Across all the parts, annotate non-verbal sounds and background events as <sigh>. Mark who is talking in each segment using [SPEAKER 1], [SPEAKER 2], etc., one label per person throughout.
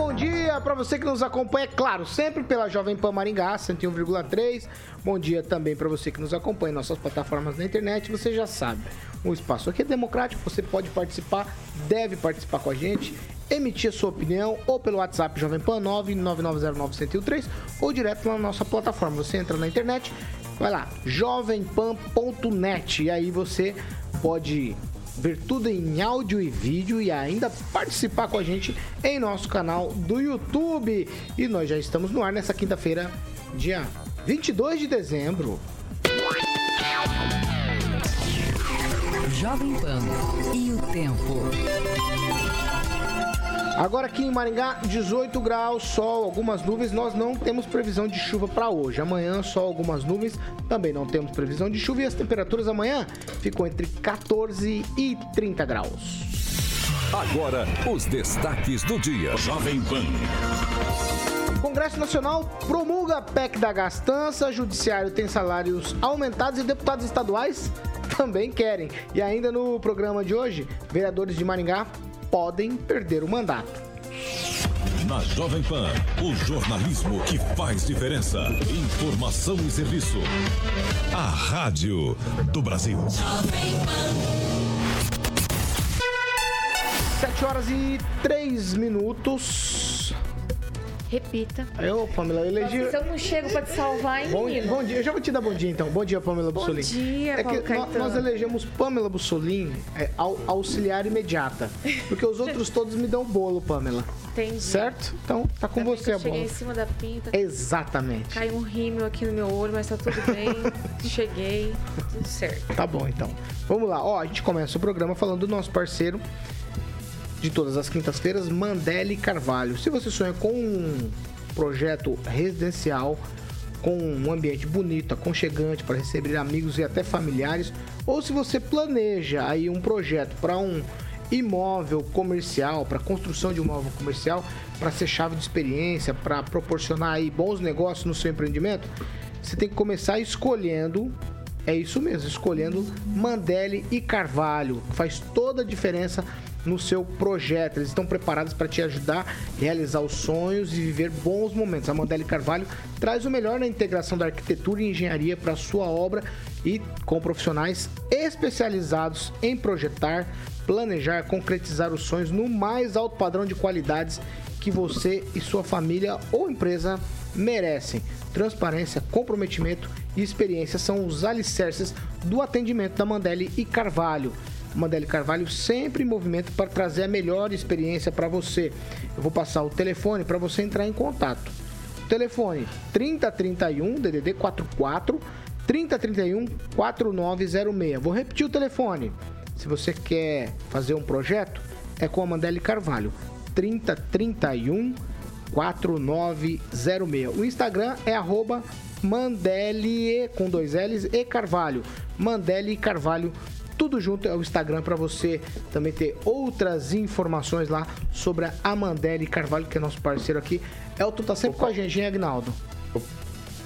[SPEAKER 1] Bom dia para você que nos acompanha, é claro, sempre pela Jovem Pan Maringá 101,3. Bom dia também para você que nos acompanha em nossas plataformas na internet. Você já sabe, o espaço aqui é democrático, você pode participar, deve participar com a gente, emitir a sua opinião ou pelo WhatsApp Jovem Pan 999091013 ou direto na nossa plataforma. Você entra na internet, vai lá, jovempan.net e aí você pode ver tudo em áudio e vídeo e ainda participar com a gente em nosso canal do YouTube. E nós já estamos no ar nessa quinta-feira, dia 22 de dezembro.
[SPEAKER 2] Jovem Pan e o tempo.
[SPEAKER 1] Agora aqui em Maringá, 18 graus, sol, algumas nuvens. Nós não temos previsão de chuva para hoje. Amanhã, sol, algumas nuvens. Também não temos previsão de chuva. E as temperaturas amanhã ficam entre 14 e 30 graus.
[SPEAKER 3] Agora, os destaques do dia. Jovem Pan.
[SPEAKER 1] Congresso Nacional promulga PEC da gastança, Judiciário tem salários aumentados e deputados estaduais também querem. E ainda no programa de hoje, vereadores de Maringá podem perder o mandato.
[SPEAKER 3] Na Jovem Pan, o jornalismo que faz diferença. Informação e serviço. A Rádio do Brasil.
[SPEAKER 1] Sete horas e três minutos.
[SPEAKER 4] Repita.
[SPEAKER 1] Eu, Pamela, eu elegi.
[SPEAKER 4] Nossa, eu não chego pra te salvar, hein,
[SPEAKER 1] bom, bom dia, eu já vou te dar bom dia então. Bom dia, Pamela Bussolini.
[SPEAKER 4] Bom dia,
[SPEAKER 1] É que nós, nós elegemos Pamela Bussolini é, auxiliar imediata. Porque os outros <laughs> todos me dão bolo, Pamela.
[SPEAKER 4] Entendi.
[SPEAKER 1] Certo? Então tá com Ainda você a bola.
[SPEAKER 4] Cheguei em cima da pinta.
[SPEAKER 1] Exatamente.
[SPEAKER 4] Caiu um rímel aqui no meu olho, mas tá tudo bem. <laughs> cheguei, tudo certo.
[SPEAKER 1] Tá bom, então. Vamos lá. Ó, a gente começa o programa falando do nosso parceiro de todas as quintas-feiras, Mandele Carvalho. Se você sonha com um projeto residencial com um ambiente bonito, aconchegante para receber amigos e até familiares, ou se você planeja aí um projeto para um imóvel comercial, para construção de um imóvel comercial, para ser chave de experiência, para proporcionar aí bons negócios no seu empreendimento, você tem que começar escolhendo é isso mesmo, escolhendo Mandele e Carvalho. Faz toda a diferença no seu projeto. Eles estão preparados para te ajudar a realizar os sonhos e viver bons momentos. A Mandela Carvalho traz o melhor na integração da arquitetura e engenharia para sua obra e com profissionais especializados em projetar, planejar, concretizar os sonhos no mais alto padrão de qualidades que você e sua família ou empresa merecem. Transparência, comprometimento e experiência são os alicerces do atendimento da Mandele e Carvalho. Mandele Carvalho sempre em movimento para trazer a melhor experiência para você. Eu vou passar o telefone para você entrar em contato. Telefone 3031 DDD 44 3031 4906. Vou repetir o telefone. Se você quer fazer um projeto, é com a Mandele Carvalho. 3031 4906. O Instagram é arroba Mandele com dois L's e Carvalho. Mandele Carvalho tudo junto é o Instagram para você também ter outras informações lá sobre a Amandele Carvalho, que é nosso parceiro aqui. Elton tá sempre Opa. com a gente, hein, Agnaldo?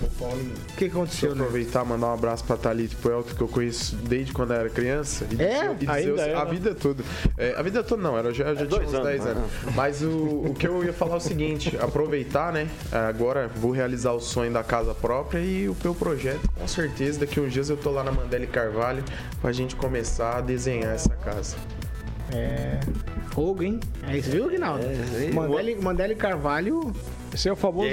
[SPEAKER 1] O que, aconteceu,
[SPEAKER 5] né? aproveitar e mandar um abraço pra Thalita e pro Elton, que eu conheço desde quando eu era criança.
[SPEAKER 1] E é?
[SPEAKER 5] Dizer, Ainda é, a né? vida toda. É, a vida toda não, era, já, já é tinha uns 10 anos. anos. Né? Mas o, o que eu ia falar é o seguinte, aproveitar, né? Agora vou realizar o sonho da casa própria e o meu projeto, com certeza, daqui uns dias eu tô lá na Mandele Carvalho pra gente começar a desenhar essa casa.
[SPEAKER 1] É. Fogo, hein? É isso, viu, Rinaldo? É, Mandele, Mandele Carvalho
[SPEAKER 6] Esse é o famoso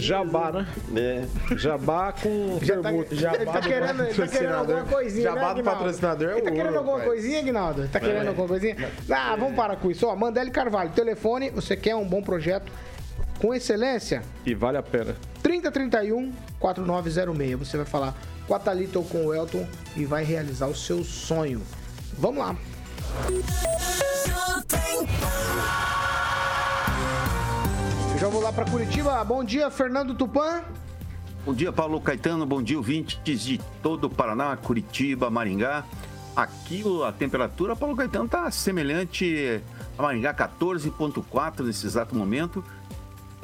[SPEAKER 6] jabá, né? É. Jabá com
[SPEAKER 1] já tá, jabá ele tá querendo, tá querendo alguma coisinha,
[SPEAKER 5] Jabá
[SPEAKER 1] né,
[SPEAKER 5] do patrocinador é
[SPEAKER 1] Ele tá querendo alguma coisinha, Aguinaldo? Tá querendo é. alguma coisinha? Ah, vamos parar com isso. Ó, Mandele Carvalho, telefone, você quer um bom projeto com excelência?
[SPEAKER 6] E vale a pena.
[SPEAKER 1] 3031 4906. Você vai falar com a Thalita ou com o Elton e vai realizar o seu sonho. Vamos lá. Já vou lá para Curitiba. Bom dia, Fernando Tupan.
[SPEAKER 7] Bom dia, Paulo Caetano. Bom dia, ouvintes de todo o Paraná, Curitiba, Maringá. Aqui a temperatura, Paulo Caetano, está semelhante a Maringá, 14,4 nesse exato momento.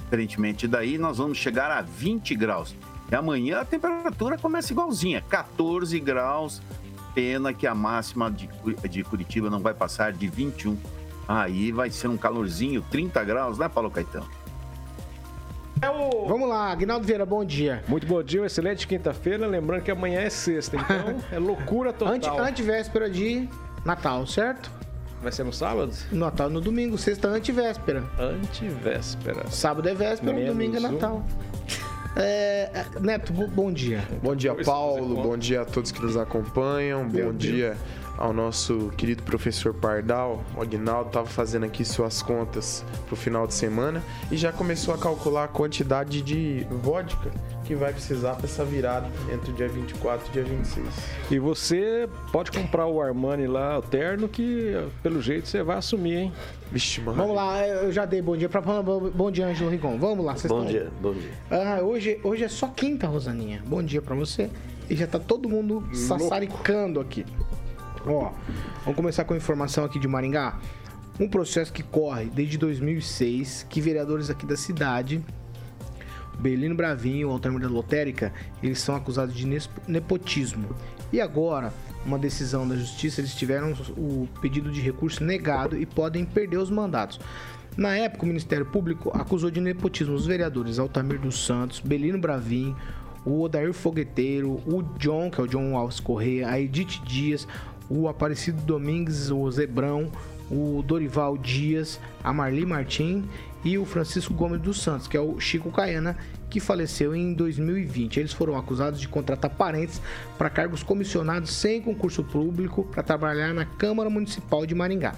[SPEAKER 7] Diferentemente daí, nós vamos chegar a 20 graus. E amanhã a temperatura começa igualzinha, 14 graus. Pena que a máxima de, de Curitiba não vai passar de 21. Aí vai ser um calorzinho, 30 graus, né, Paulo Caetano?
[SPEAKER 1] É o... Vamos lá, Agnaldo Vieira, bom dia.
[SPEAKER 6] Muito bom dia, excelente quinta-feira. Lembrando que amanhã é sexta, então <laughs> é loucura total. Ante,
[SPEAKER 1] antivéspera de Natal, certo?
[SPEAKER 6] Vai ser no sábado?
[SPEAKER 1] Natal no domingo, sexta antivéspera.
[SPEAKER 6] Antivéspera.
[SPEAKER 1] Sábado é véspera, Menos domingo é Natal. Um. É, é, Neto, bom dia.
[SPEAKER 5] Bom dia, Paulo. Bom dia a todos que nos acompanham. Meu bom Deus. dia ao nosso querido professor Pardal. O Agnaldo estava fazendo aqui suas contas para o final de semana e já começou a calcular a quantidade de vodka que vai precisar para essa virada entre o dia 24 e o dia 26.
[SPEAKER 6] E você pode comprar o Armani lá, o terno, que pelo jeito você vai assumir, hein?
[SPEAKER 1] Vixe, mano. Vamos lá, eu já dei bom dia para Bom dia, Ângelo Rigon. Vamos lá,
[SPEAKER 8] vocês Bom estão... dia, bom dia.
[SPEAKER 1] Ah, hoje, hoje é só quinta, Rosaninha. Bom dia para você. E já tá todo mundo sassaricando aqui. Ó, vamos começar com a informação aqui de Maringá. Um processo que corre desde 2006, que vereadores aqui da cidade Belino Bravinho, Altamir da Lotérica, eles são acusados de nepotismo. E agora, uma decisão da justiça, eles tiveram o pedido de recurso negado e podem perder os mandatos. Na época, o Ministério Público acusou de nepotismo os vereadores Altamir dos Santos, Belino Bravin, o Odair Fogueteiro, o John, que é o John Alves Correia, a Edith Dias, o Aparecido Domingues, o Zebrão, o Dorival Dias, a Marli Martim e o Francisco Gomes dos Santos, que é o Chico Caiana, que faleceu em 2020. Eles foram acusados de contratar parentes para cargos comissionados sem concurso público para trabalhar na Câmara Municipal de Maringá.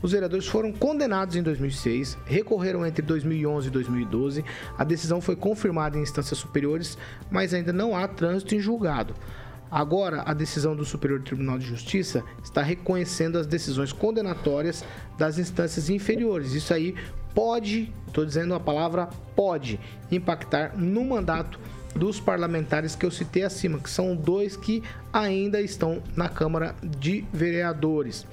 [SPEAKER 1] Os vereadores foram condenados em 2006, recorreram entre 2011 e 2012. A decisão foi confirmada em instâncias superiores, mas ainda não há trânsito em julgado. Agora, a decisão do Superior Tribunal de Justiça está reconhecendo as decisões condenatórias das instâncias inferiores. Isso aí pode, estou dizendo a palavra pode, impactar no mandato dos parlamentares que eu citei acima, que são dois que ainda estão na Câmara de Vereadores.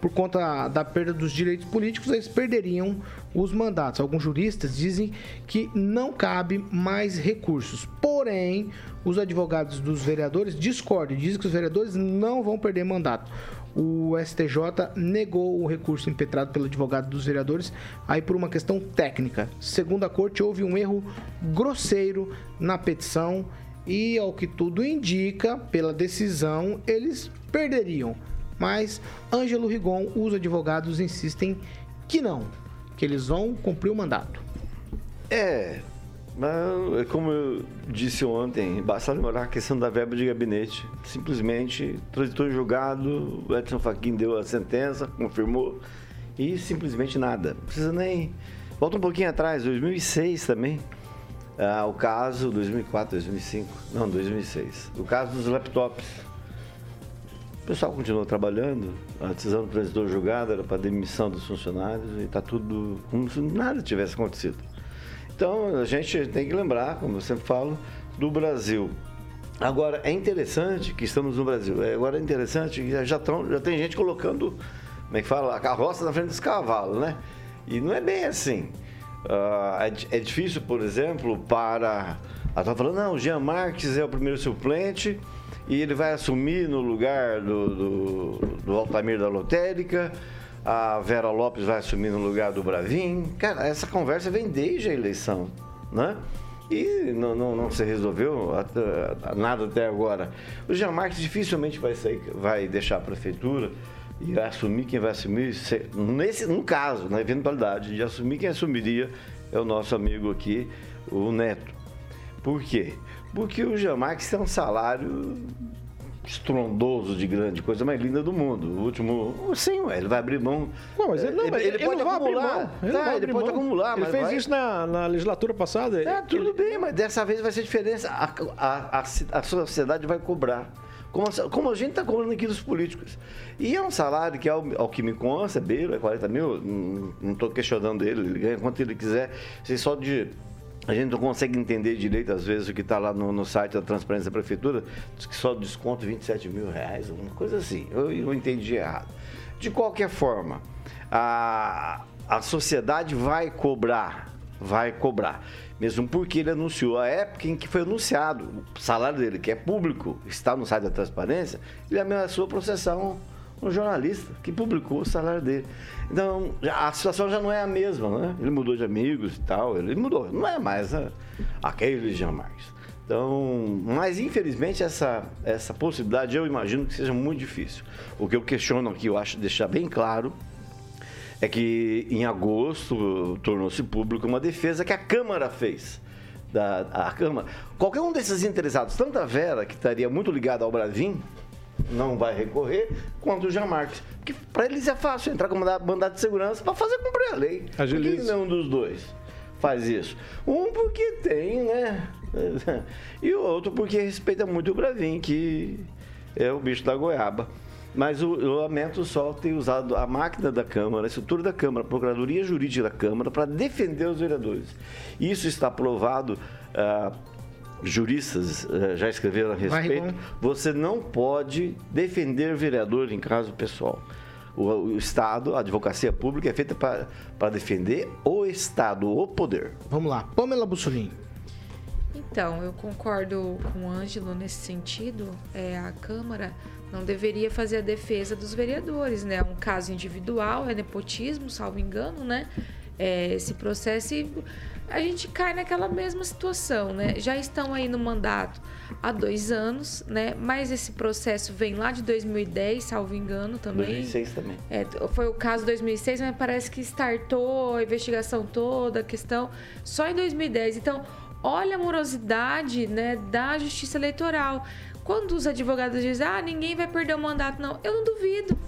[SPEAKER 1] Por conta da perda dos direitos políticos, eles perderiam os mandatos. Alguns juristas dizem que não cabe mais recursos. Porém, os advogados dos vereadores discordam, dizem que os vereadores não vão perder mandato o STJ negou o recurso impetrado pelo advogado dos vereadores, aí por uma questão técnica. Segundo a corte, houve um erro grosseiro na petição e, ao que tudo indica, pela decisão, eles perderiam. Mas Ângelo Rigon, os advogados insistem que não, que eles vão cumprir o mandato.
[SPEAKER 8] É, mas, é como eu disse ontem, basta lembrar a questão da verba de gabinete. Simplesmente transitou em julgado, o Edson Fachin deu a sentença, confirmou, e simplesmente nada. Não precisa nem. Volta um pouquinho atrás, 2006 também. Ah, o caso, 2004, 2005, não, 2006. O caso dos laptops. O pessoal continuou trabalhando, a decisão do transitor julgado era para demissão dos funcionários e está tudo como se nada tivesse acontecido. Então a gente tem que lembrar, como eu sempre falo, do Brasil. Agora é interessante que estamos no Brasil. É, agora é interessante que já, tão, já tem gente colocando, como é que fala, a carroça na frente dos cavalos, né? E não é bem assim. Uh, é, é, difícil, por exemplo, para. Ela está falando, não, o Jean Marques é o primeiro suplente e ele vai assumir no lugar do, do, do Altamir da Lotérica a Vera Lopes vai assumir no lugar do Bravin. Cara, essa conversa vem desde a eleição, né? E não, não, não se resolveu nada até agora. O Jean Marques dificilmente vai, sair, vai deixar a prefeitura e vai assumir quem vai assumir, nesse, no caso, na eventualidade de assumir quem assumiria é o nosso amigo aqui, o Neto. Por quê? Porque o Jamarques tem um salário estrondoso de grande, coisa mais linda do mundo. O último, sim, ué, ele vai abrir mão.
[SPEAKER 6] Não, mas ele, não,
[SPEAKER 8] ele,
[SPEAKER 6] ele,
[SPEAKER 8] ele pode acumular.
[SPEAKER 6] Ele,
[SPEAKER 8] Tá, ele pode
[SPEAKER 6] mão.
[SPEAKER 8] acumular,
[SPEAKER 6] Ele fez
[SPEAKER 8] vai-
[SPEAKER 6] isso na, na legislatura passada.
[SPEAKER 8] É, tudo bem, mas dessa vez vai ser diferença. A, a, a, a sociedade vai cobrar. Como, a- como a gente está cobrando aqui dos políticos. E é um salário que, ao, ao que me consta, é beira, é 40 mil, não estou questionando ele, ele ganha quanto ele quiser. Você só de. A gente não consegue entender direito, às vezes, o que está lá no, no site da Transparência da Prefeitura, diz que só desconto 27 mil reais, uma coisa assim. Eu, eu entendi errado. De qualquer forma, a, a sociedade vai cobrar, vai cobrar. Mesmo porque ele anunciou a época em que foi anunciado o salário dele, que é público, está no site da transparência, ele ameaçou processar um, um jornalista que publicou o salário dele. Então, a situação já não é a mesma, né? Ele mudou de amigos e tal, ele mudou, não é mais né, aquele Marques. Então, mas infelizmente essa, essa possibilidade eu imagino que seja muito difícil. O que eu questiono aqui, eu acho deixar bem claro, é que em agosto tornou-se público uma defesa que a Câmara fez. Da, a Câmara. Qualquer um desses interessados, tanto a Vera, que estaria muito ligada ao Bravin, não vai recorrer, quanto o Jean Marques. Porque para eles é fácil entrar com mandado, de segurança para fazer cumprir a lei. Por que
[SPEAKER 6] Agiliza.
[SPEAKER 8] nenhum dos dois faz isso? Um porque tem, né? <laughs> E o outro porque respeita muito o Bravin, que é o bicho da goiaba. Mas o- eu lamento só ter usado a máquina da Câmara, a estrutura da Câmara, a Procuradoria Jurídica da Câmara para defender os vereadores. Isso está provado. ah, juristas ah, já escreveram a respeito. Você não pode defender vereador em caso pessoal. O, o Estado, a advocacia pública é feita para defender o Estado, o poder.
[SPEAKER 1] Vamos lá. Pamela Bussolini.
[SPEAKER 4] Então, eu concordo com o Ângelo nesse sentido. É, a Câmara não deveria fazer a defesa dos vereadores, né? É um caso individual, é nepotismo, salvo engano, né? É, esse processo e a gente cai naquela mesma situação, né? Já estão aí no mandato há dois anos, né? Mas esse processo vem lá de 2010, salvo engano também.
[SPEAKER 8] 2006 também.
[SPEAKER 4] É, foi o caso 2006, mas parece que startou a investigação toda, a questão só em 2010. Então, olha a morosidade né, da justiça eleitoral. Quando os advogados dizem, ah, ninguém vai perder o mandato, não, eu não duvido.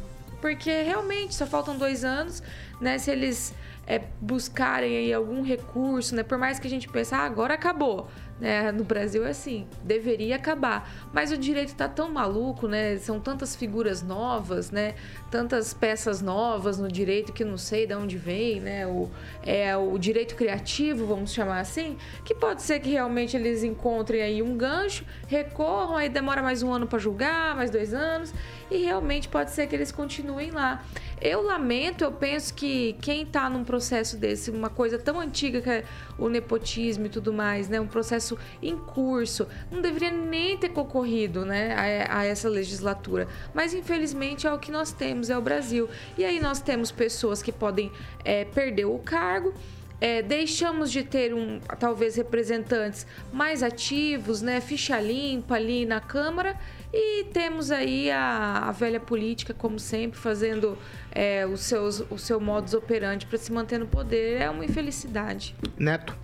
[SPEAKER 4] Porque realmente só faltam dois anos, né? Se eles é, buscarem aí algum recurso, né? Por mais que a gente pense, ah, agora acabou. Né? No Brasil é assim, deveria acabar. Mas o direito tá tão maluco, né? São tantas figuras novas, né? Tantas peças novas no direito que não sei de onde vem, né? O, é, o direito criativo, vamos chamar assim, que pode ser que realmente eles encontrem aí um gancho, recorram, aí demora mais um ano para julgar, mais dois anos, e realmente pode ser que eles continuem lá. Eu lamento, eu penso que quem está num processo desse, uma coisa tão antiga que é o nepotismo e tudo mais, né? Um processo em curso, não deveria nem ter concorrido, né? A, a essa legislatura. Mas infelizmente é o que nós temos, é o Brasil. E aí nós temos pessoas que podem é, perder o cargo. É, deixamos de ter um, talvez representantes mais ativos, né, ficha limpa ali na Câmara e temos aí a, a velha política, como sempre, fazendo é, os seus, o seu modus operandi para se manter no poder. É uma infelicidade.
[SPEAKER 1] Neto.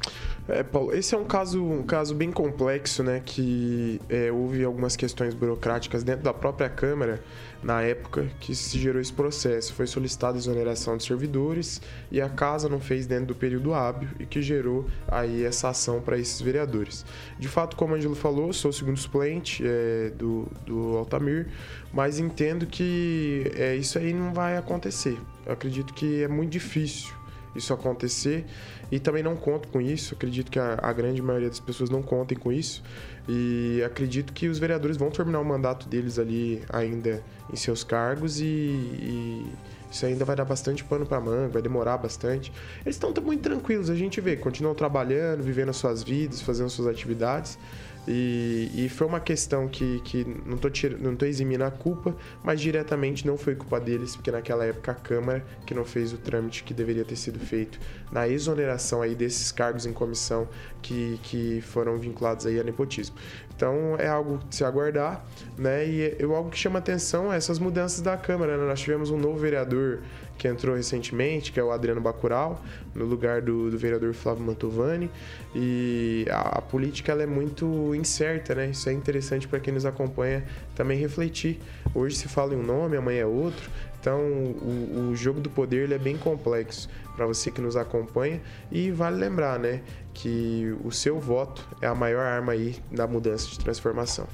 [SPEAKER 5] É, Paulo, esse é um caso, um caso bem complexo, né? Que é, houve algumas questões burocráticas dentro da própria Câmara na época que se gerou esse processo. Foi solicitada exoneração de servidores e a casa não fez dentro do período hábil e que gerou aí essa ação para esses vereadores. De fato, como o Angelo falou, sou o segundo suplente é, do, do Altamir, mas entendo que é, isso aí não vai acontecer. Eu acredito que é muito difícil isso acontecer e também não conto com isso. Acredito que a, a, grande maioria das pessoas não contem com isso e acredito que os vereadores vão terminar o mandato deles ali ainda em seus cargos e, e isso ainda vai dar bastante pano para manga, vai demorar bastante. Eles estão muito tranquilos, a gente vê, continuam trabalhando, vivendo as suas vidas, fazendo suas atividades. E, e, foi uma questão que, que não estou não tô eximindo a culpa, mas diretamente não foi culpa deles, porque naquela época a Câmara que não fez o trâmite que deveria ter sido feito na exoneração aí desses cargos em comissão que, que foram vinculados aí a nepotismo. Então é algo de se aguardar, né? E é algo que chama atenção é essas mudanças da Câmara. Né? Nós tivemos um novo vereador que entrou recentemente, que é o Adriano Bacural, no lugar do, do vereador Flávio Mantovani. E a, a política ela é muito incerta, né? Isso é interessante para quem nos acompanha também refletir. Hoje se fala em um nome, amanhã é outro. Então, o, o jogo do poder ele é bem complexo para você que nos acompanha e vale lembrar, né, que o seu voto é a maior arma aí da mudança de transformação.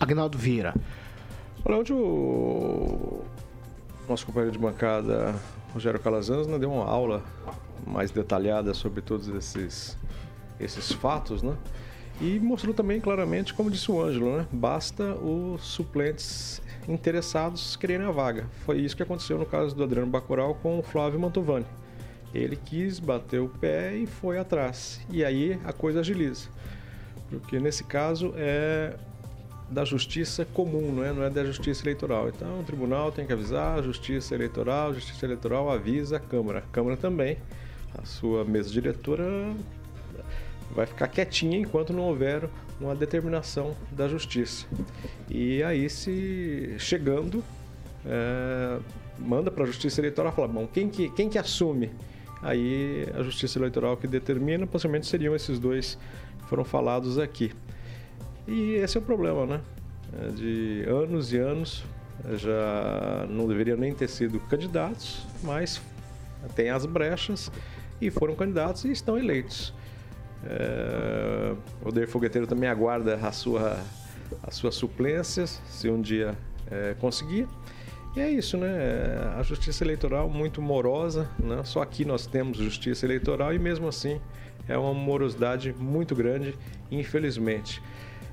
[SPEAKER 1] Agnaldo Vieira.
[SPEAKER 6] Olha, onde o nosso companheiro de bancada, Rogério Calazans, né, deu uma aula mais detalhada sobre todos esses, esses fatos, né? E mostrou também claramente, como disse o Ângelo, né? Basta os suplentes interessados quererem a vaga. Foi isso que aconteceu no caso do Adriano Bacoral com o Flávio Mantovani. Ele quis bater o pé e foi atrás. E aí a coisa agiliza. Porque nesse caso é da justiça comum, não é? não é da justiça eleitoral. Então o tribunal tem que avisar, a justiça eleitoral, a justiça eleitoral avisa a Câmara. A Câmara também, a sua mesa diretora vai ficar quietinha enquanto não houver uma determinação da justiça. E aí, se chegando, é, manda para a justiça eleitoral falar, bom, quem que, quem que assume? Aí a justiça eleitoral que determina, possivelmente seriam esses dois que foram falados aqui. E esse é o problema, né? É de anos e anos já não deveriam nem ter sido candidatos, mas tem as brechas e foram candidatos e estão eleitos. É, o Odeir Fogueteiro também aguarda a sua, as suas suplências, se um dia é, conseguir. E é isso, né? A justiça eleitoral muito morosa, né? Só aqui nós temos justiça eleitoral e mesmo assim é uma morosidade muito grande, infelizmente.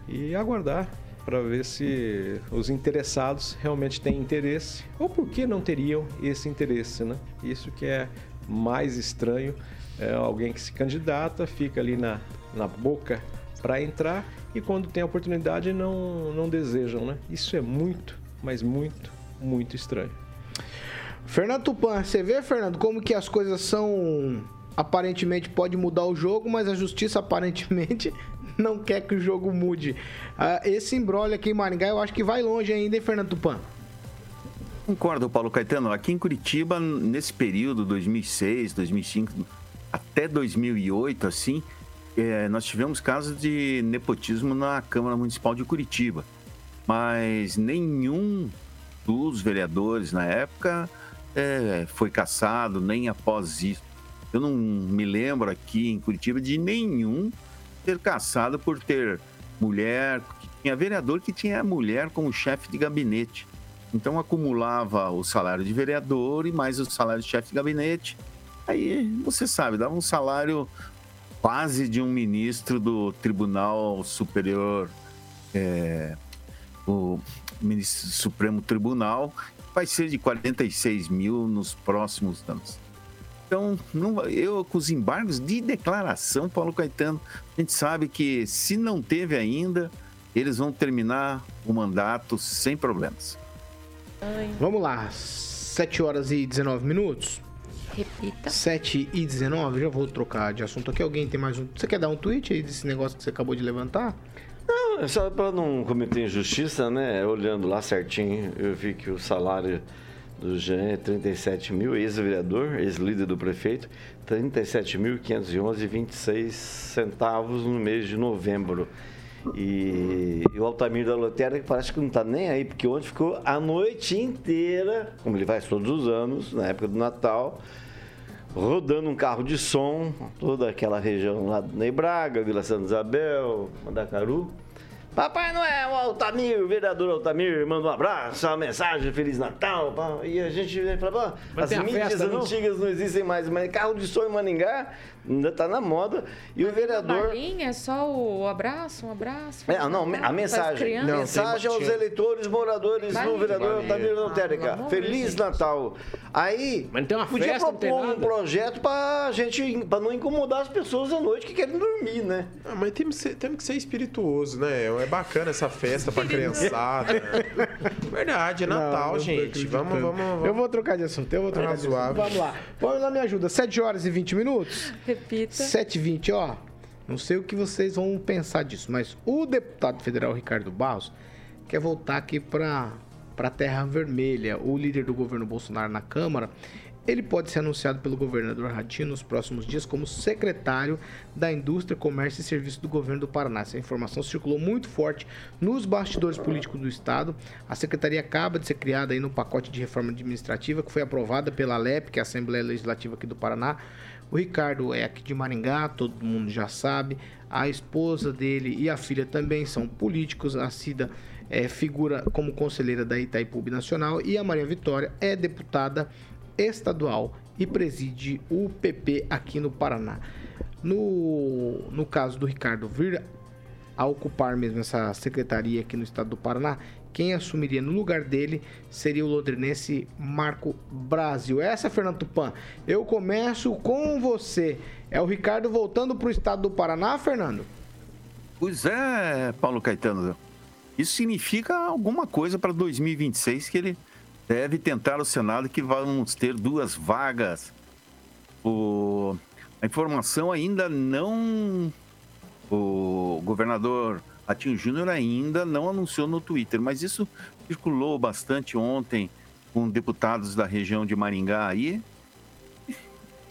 [SPEAKER 6] E aguardar para ver se os interessados realmente têm interesse ou por que não teriam esse interesse, né? Isso que é mais estranho é alguém que se candidata, fica ali na, na boca para entrar e quando tem a oportunidade não, não desejam, né? Isso é muito, mas muito, muito estranho.
[SPEAKER 1] Fernando Tupan, você vê, Fernando, como que as coisas são aparentemente pode mudar o jogo, mas a justiça aparentemente <laughs> não quer que o jogo mude. Uh, esse embrolho aqui em Maringá eu acho que vai longe ainda, hein, Fernando Tupan?
[SPEAKER 7] Concordo, Paulo Caetano. Aqui em Curitiba, nesse período, 2006, 2005, até 2008, assim, é, nós tivemos casos de nepotismo na Câmara Municipal de Curitiba, mas nenhum dos vereadores na época é, foi caçado, nem após isso. Eu não me lembro aqui em Curitiba de nenhum ter caçado por ter mulher, tinha vereador que tinha mulher como chefe de gabinete. Então acumulava o salário de vereador e mais o salário de chefe de gabinete Aí você sabe, dava um salário quase de um ministro do Tribunal Superior, é, o ministro Supremo Tribunal, vai ser de 46 mil nos próximos anos. Então, não, eu com os embargos de declaração, Paulo Caetano, a gente sabe que se não teve ainda, eles vão terminar o mandato sem problemas.
[SPEAKER 1] Vamos lá, 7 horas e 19 minutos.
[SPEAKER 4] Repita.
[SPEAKER 1] 7 e 19, já vou trocar de assunto aqui. Alguém tem mais um. Você quer dar um tweet aí desse negócio que você acabou de levantar?
[SPEAKER 8] Não, é só para não cometer injustiça, né? Olhando lá certinho, eu vi que o salário do Jean é 37 mil, ex-vereador, ex-líder do prefeito, 37.511,26 centavos no mês de novembro. E, e, o Altamir da Lotérica parece que não está nem aí, porque ontem ficou a noite inteira, como ele faz todos os anos, na época do Natal, rodando um carro de som, toda aquela região lá do Ney Braga, Vila Santa Isabel, Mandacaru. Papai Noel, Altamir, o vereador Altamir, manda um abraço, uma mensagem, Feliz Natal. E a gente fala, as mídias festa, antigas não? não? existem mais, mas carro de som em Maningá ainda está na moda. E mas o vereador.
[SPEAKER 4] é só o abraço, um abraço.
[SPEAKER 8] É, não, a mensagem. Não, mensagem aos eleitores moradores do vereador Altamir Lotérica. Feliz Natal. Aí,
[SPEAKER 1] mas tem uma
[SPEAKER 8] podia
[SPEAKER 1] festa,
[SPEAKER 8] propor um projeto para gente, para não incomodar as pessoas à noite que querem dormir, né?
[SPEAKER 5] Ah, mas temos que, ser, temos que ser espirituoso, né? É bacana essa festa pra criançada. <laughs> Verdade, é Natal, não, gente. Vamos, vamos, vamos,
[SPEAKER 1] Eu vou trocar de assunto, eu vou trocar de assunto. Vamos lá. Vamos lá, me ajuda. 7 horas e 20 minutos?
[SPEAKER 4] Repita.
[SPEAKER 1] 7 e 20, ó. Não sei o que vocês vão pensar disso, mas o deputado federal Ricardo Barros quer voltar aqui para para Terra Vermelha. O líder do governo Bolsonaro na Câmara, ele pode ser anunciado pelo governador Ratinho nos próximos dias como secretário da Indústria, Comércio e Serviço do governo do Paraná. Essa informação circulou muito forte nos bastidores políticos do estado. A secretaria acaba de ser criada aí no pacote de reforma administrativa que foi aprovada pela LEP, que é a Assembleia Legislativa aqui do Paraná. O Ricardo é aqui de Maringá, todo mundo já sabe. A esposa dele e a filha também são políticos. A Cida é, figura como conselheira da Itaipu Nacional e a Maria Vitória é deputada estadual e preside o PP aqui no Paraná. No, no caso do Ricardo vir a ocupar mesmo essa secretaria aqui no estado do Paraná, quem assumiria no lugar dele seria o londrinense Marco Brasil. Essa, Fernando Tupan, eu começo com você. É o Ricardo voltando para o estado do Paraná, Fernando?
[SPEAKER 7] Pois é, Paulo Caetano. Isso significa alguma coisa para 2026 que ele deve tentar o Senado que vamos ter duas vagas. O... A informação ainda não. O governador Ratinho Júnior ainda não anunciou no Twitter, mas isso circulou bastante ontem com deputados da região de Maringá aí.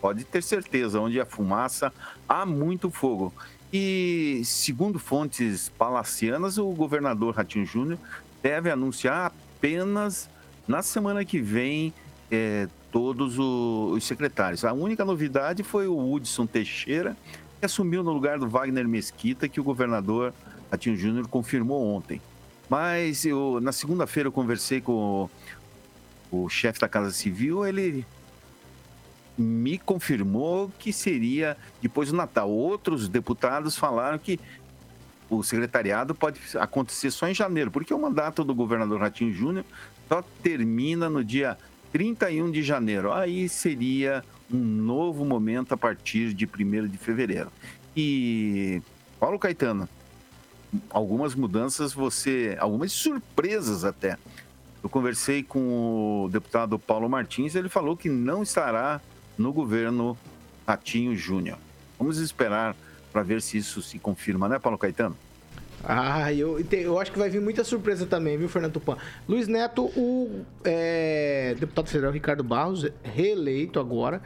[SPEAKER 7] Pode ter certeza, onde há fumaça, há muito fogo. E, segundo fontes palacianas, o governador Ratinho Júnior deve anunciar apenas na semana que vem é, todos os secretários. A única novidade foi o Hudson Teixeira, que assumiu no lugar do Wagner Mesquita, que o governador Ratinho Júnior confirmou ontem. Mas eu, na segunda-feira eu conversei com o, o chefe da Casa Civil, ele me confirmou que seria depois do Natal. Outros deputados falaram que o secretariado pode acontecer só em janeiro, porque o mandato do governador Ratinho Júnior só termina no dia 31 de janeiro. Aí seria um novo momento a partir de 1 de fevereiro. E Paulo Caetano, algumas mudanças você, algumas surpresas até. Eu conversei com o deputado Paulo Martins, ele falou que não estará no governo Ratinho Júnior. Vamos esperar para ver se isso se confirma, né, Paulo Caetano?
[SPEAKER 1] Ah, eu, eu acho que vai vir muita surpresa também, viu, Fernando Tupan? Luiz Neto, o é, deputado federal Ricardo Barros, reeleito agora,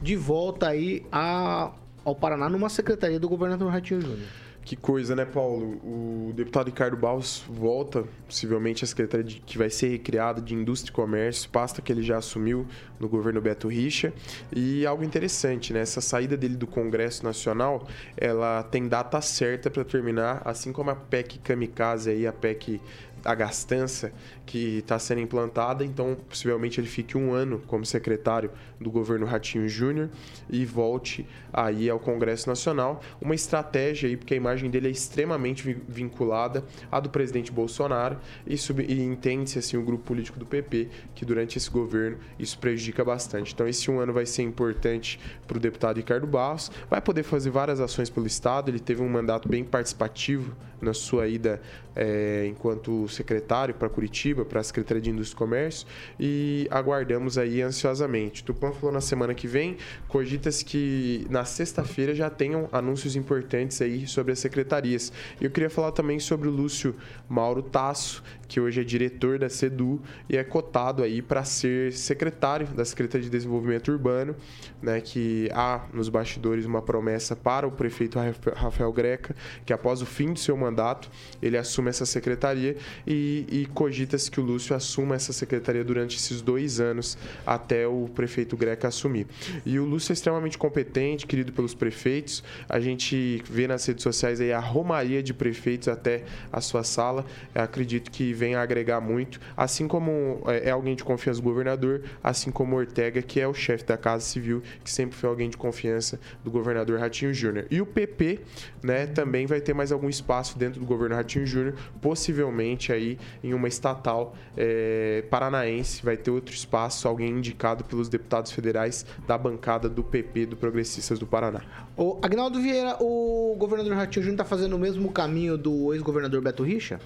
[SPEAKER 1] de volta aí a, ao Paraná numa secretaria do governador Ratinho Júnior.
[SPEAKER 5] Que coisa, né, Paulo? O deputado Ricardo Barros volta, possivelmente, à Secretaria de, que vai ser recriada de Indústria e Comércio, pasta que ele já assumiu no governo Beto Richa. E algo interessante, né? Essa saída dele do Congresso Nacional, ela tem data certa para terminar, assim como a PEC Kamikaze aí, a PEC a gastança que está sendo implantada, então possivelmente ele fique um ano como secretário do governo Ratinho Júnior e volte aí ao Congresso Nacional. Uma estratégia aí, porque a imagem dele é extremamente vinculada à do presidente Bolsonaro e, e entende-se assim o grupo político do PP que durante esse governo isso prejudica bastante. Então esse um ano vai ser importante para o deputado Ricardo Barros, vai poder fazer várias ações pelo Estado, ele teve um mandato bem participativo na sua ida é, enquanto secretário para Curitiba, para a Secretaria de Indústria e Comércio, e aguardamos aí ansiosamente. Tupan falou na semana que vem, cogita-se que na sexta-feira já tenham anúncios importantes aí sobre as secretarias. Eu queria falar também sobre o Lúcio Mauro Tasso, que hoje é diretor da SEDU e é cotado aí para ser secretário da Secretaria de Desenvolvimento Urbano, né, que há nos bastidores uma promessa para o prefeito Rafael Greca, que após o fim do seu mandato, ele assume essa secretaria e, e cogita-se que o Lúcio assuma essa secretaria durante esses dois anos até o prefeito Greca assumir. E o Lúcio é extremamente competente, querido pelos prefeitos. A gente vê nas redes sociais aí a romaria de prefeitos até a sua sala. Eu acredito que vem a agregar muito, assim como é, é alguém de confiança do governador, assim como Ortega, que é o chefe da Casa Civil, que sempre foi alguém de confiança do governador Ratinho Júnior. E o PP, né, também vai ter mais algum espaço dentro do governo Ratinho Júnior, possivelmente aí em uma estatal é, paranaense, vai ter outro espaço, alguém indicado pelos deputados federais da bancada do PP, do Progressistas do Paraná.
[SPEAKER 1] O Agnaldo Vieira, o governador Ratinho Júnior está fazendo o mesmo caminho do ex-governador Beto Richa?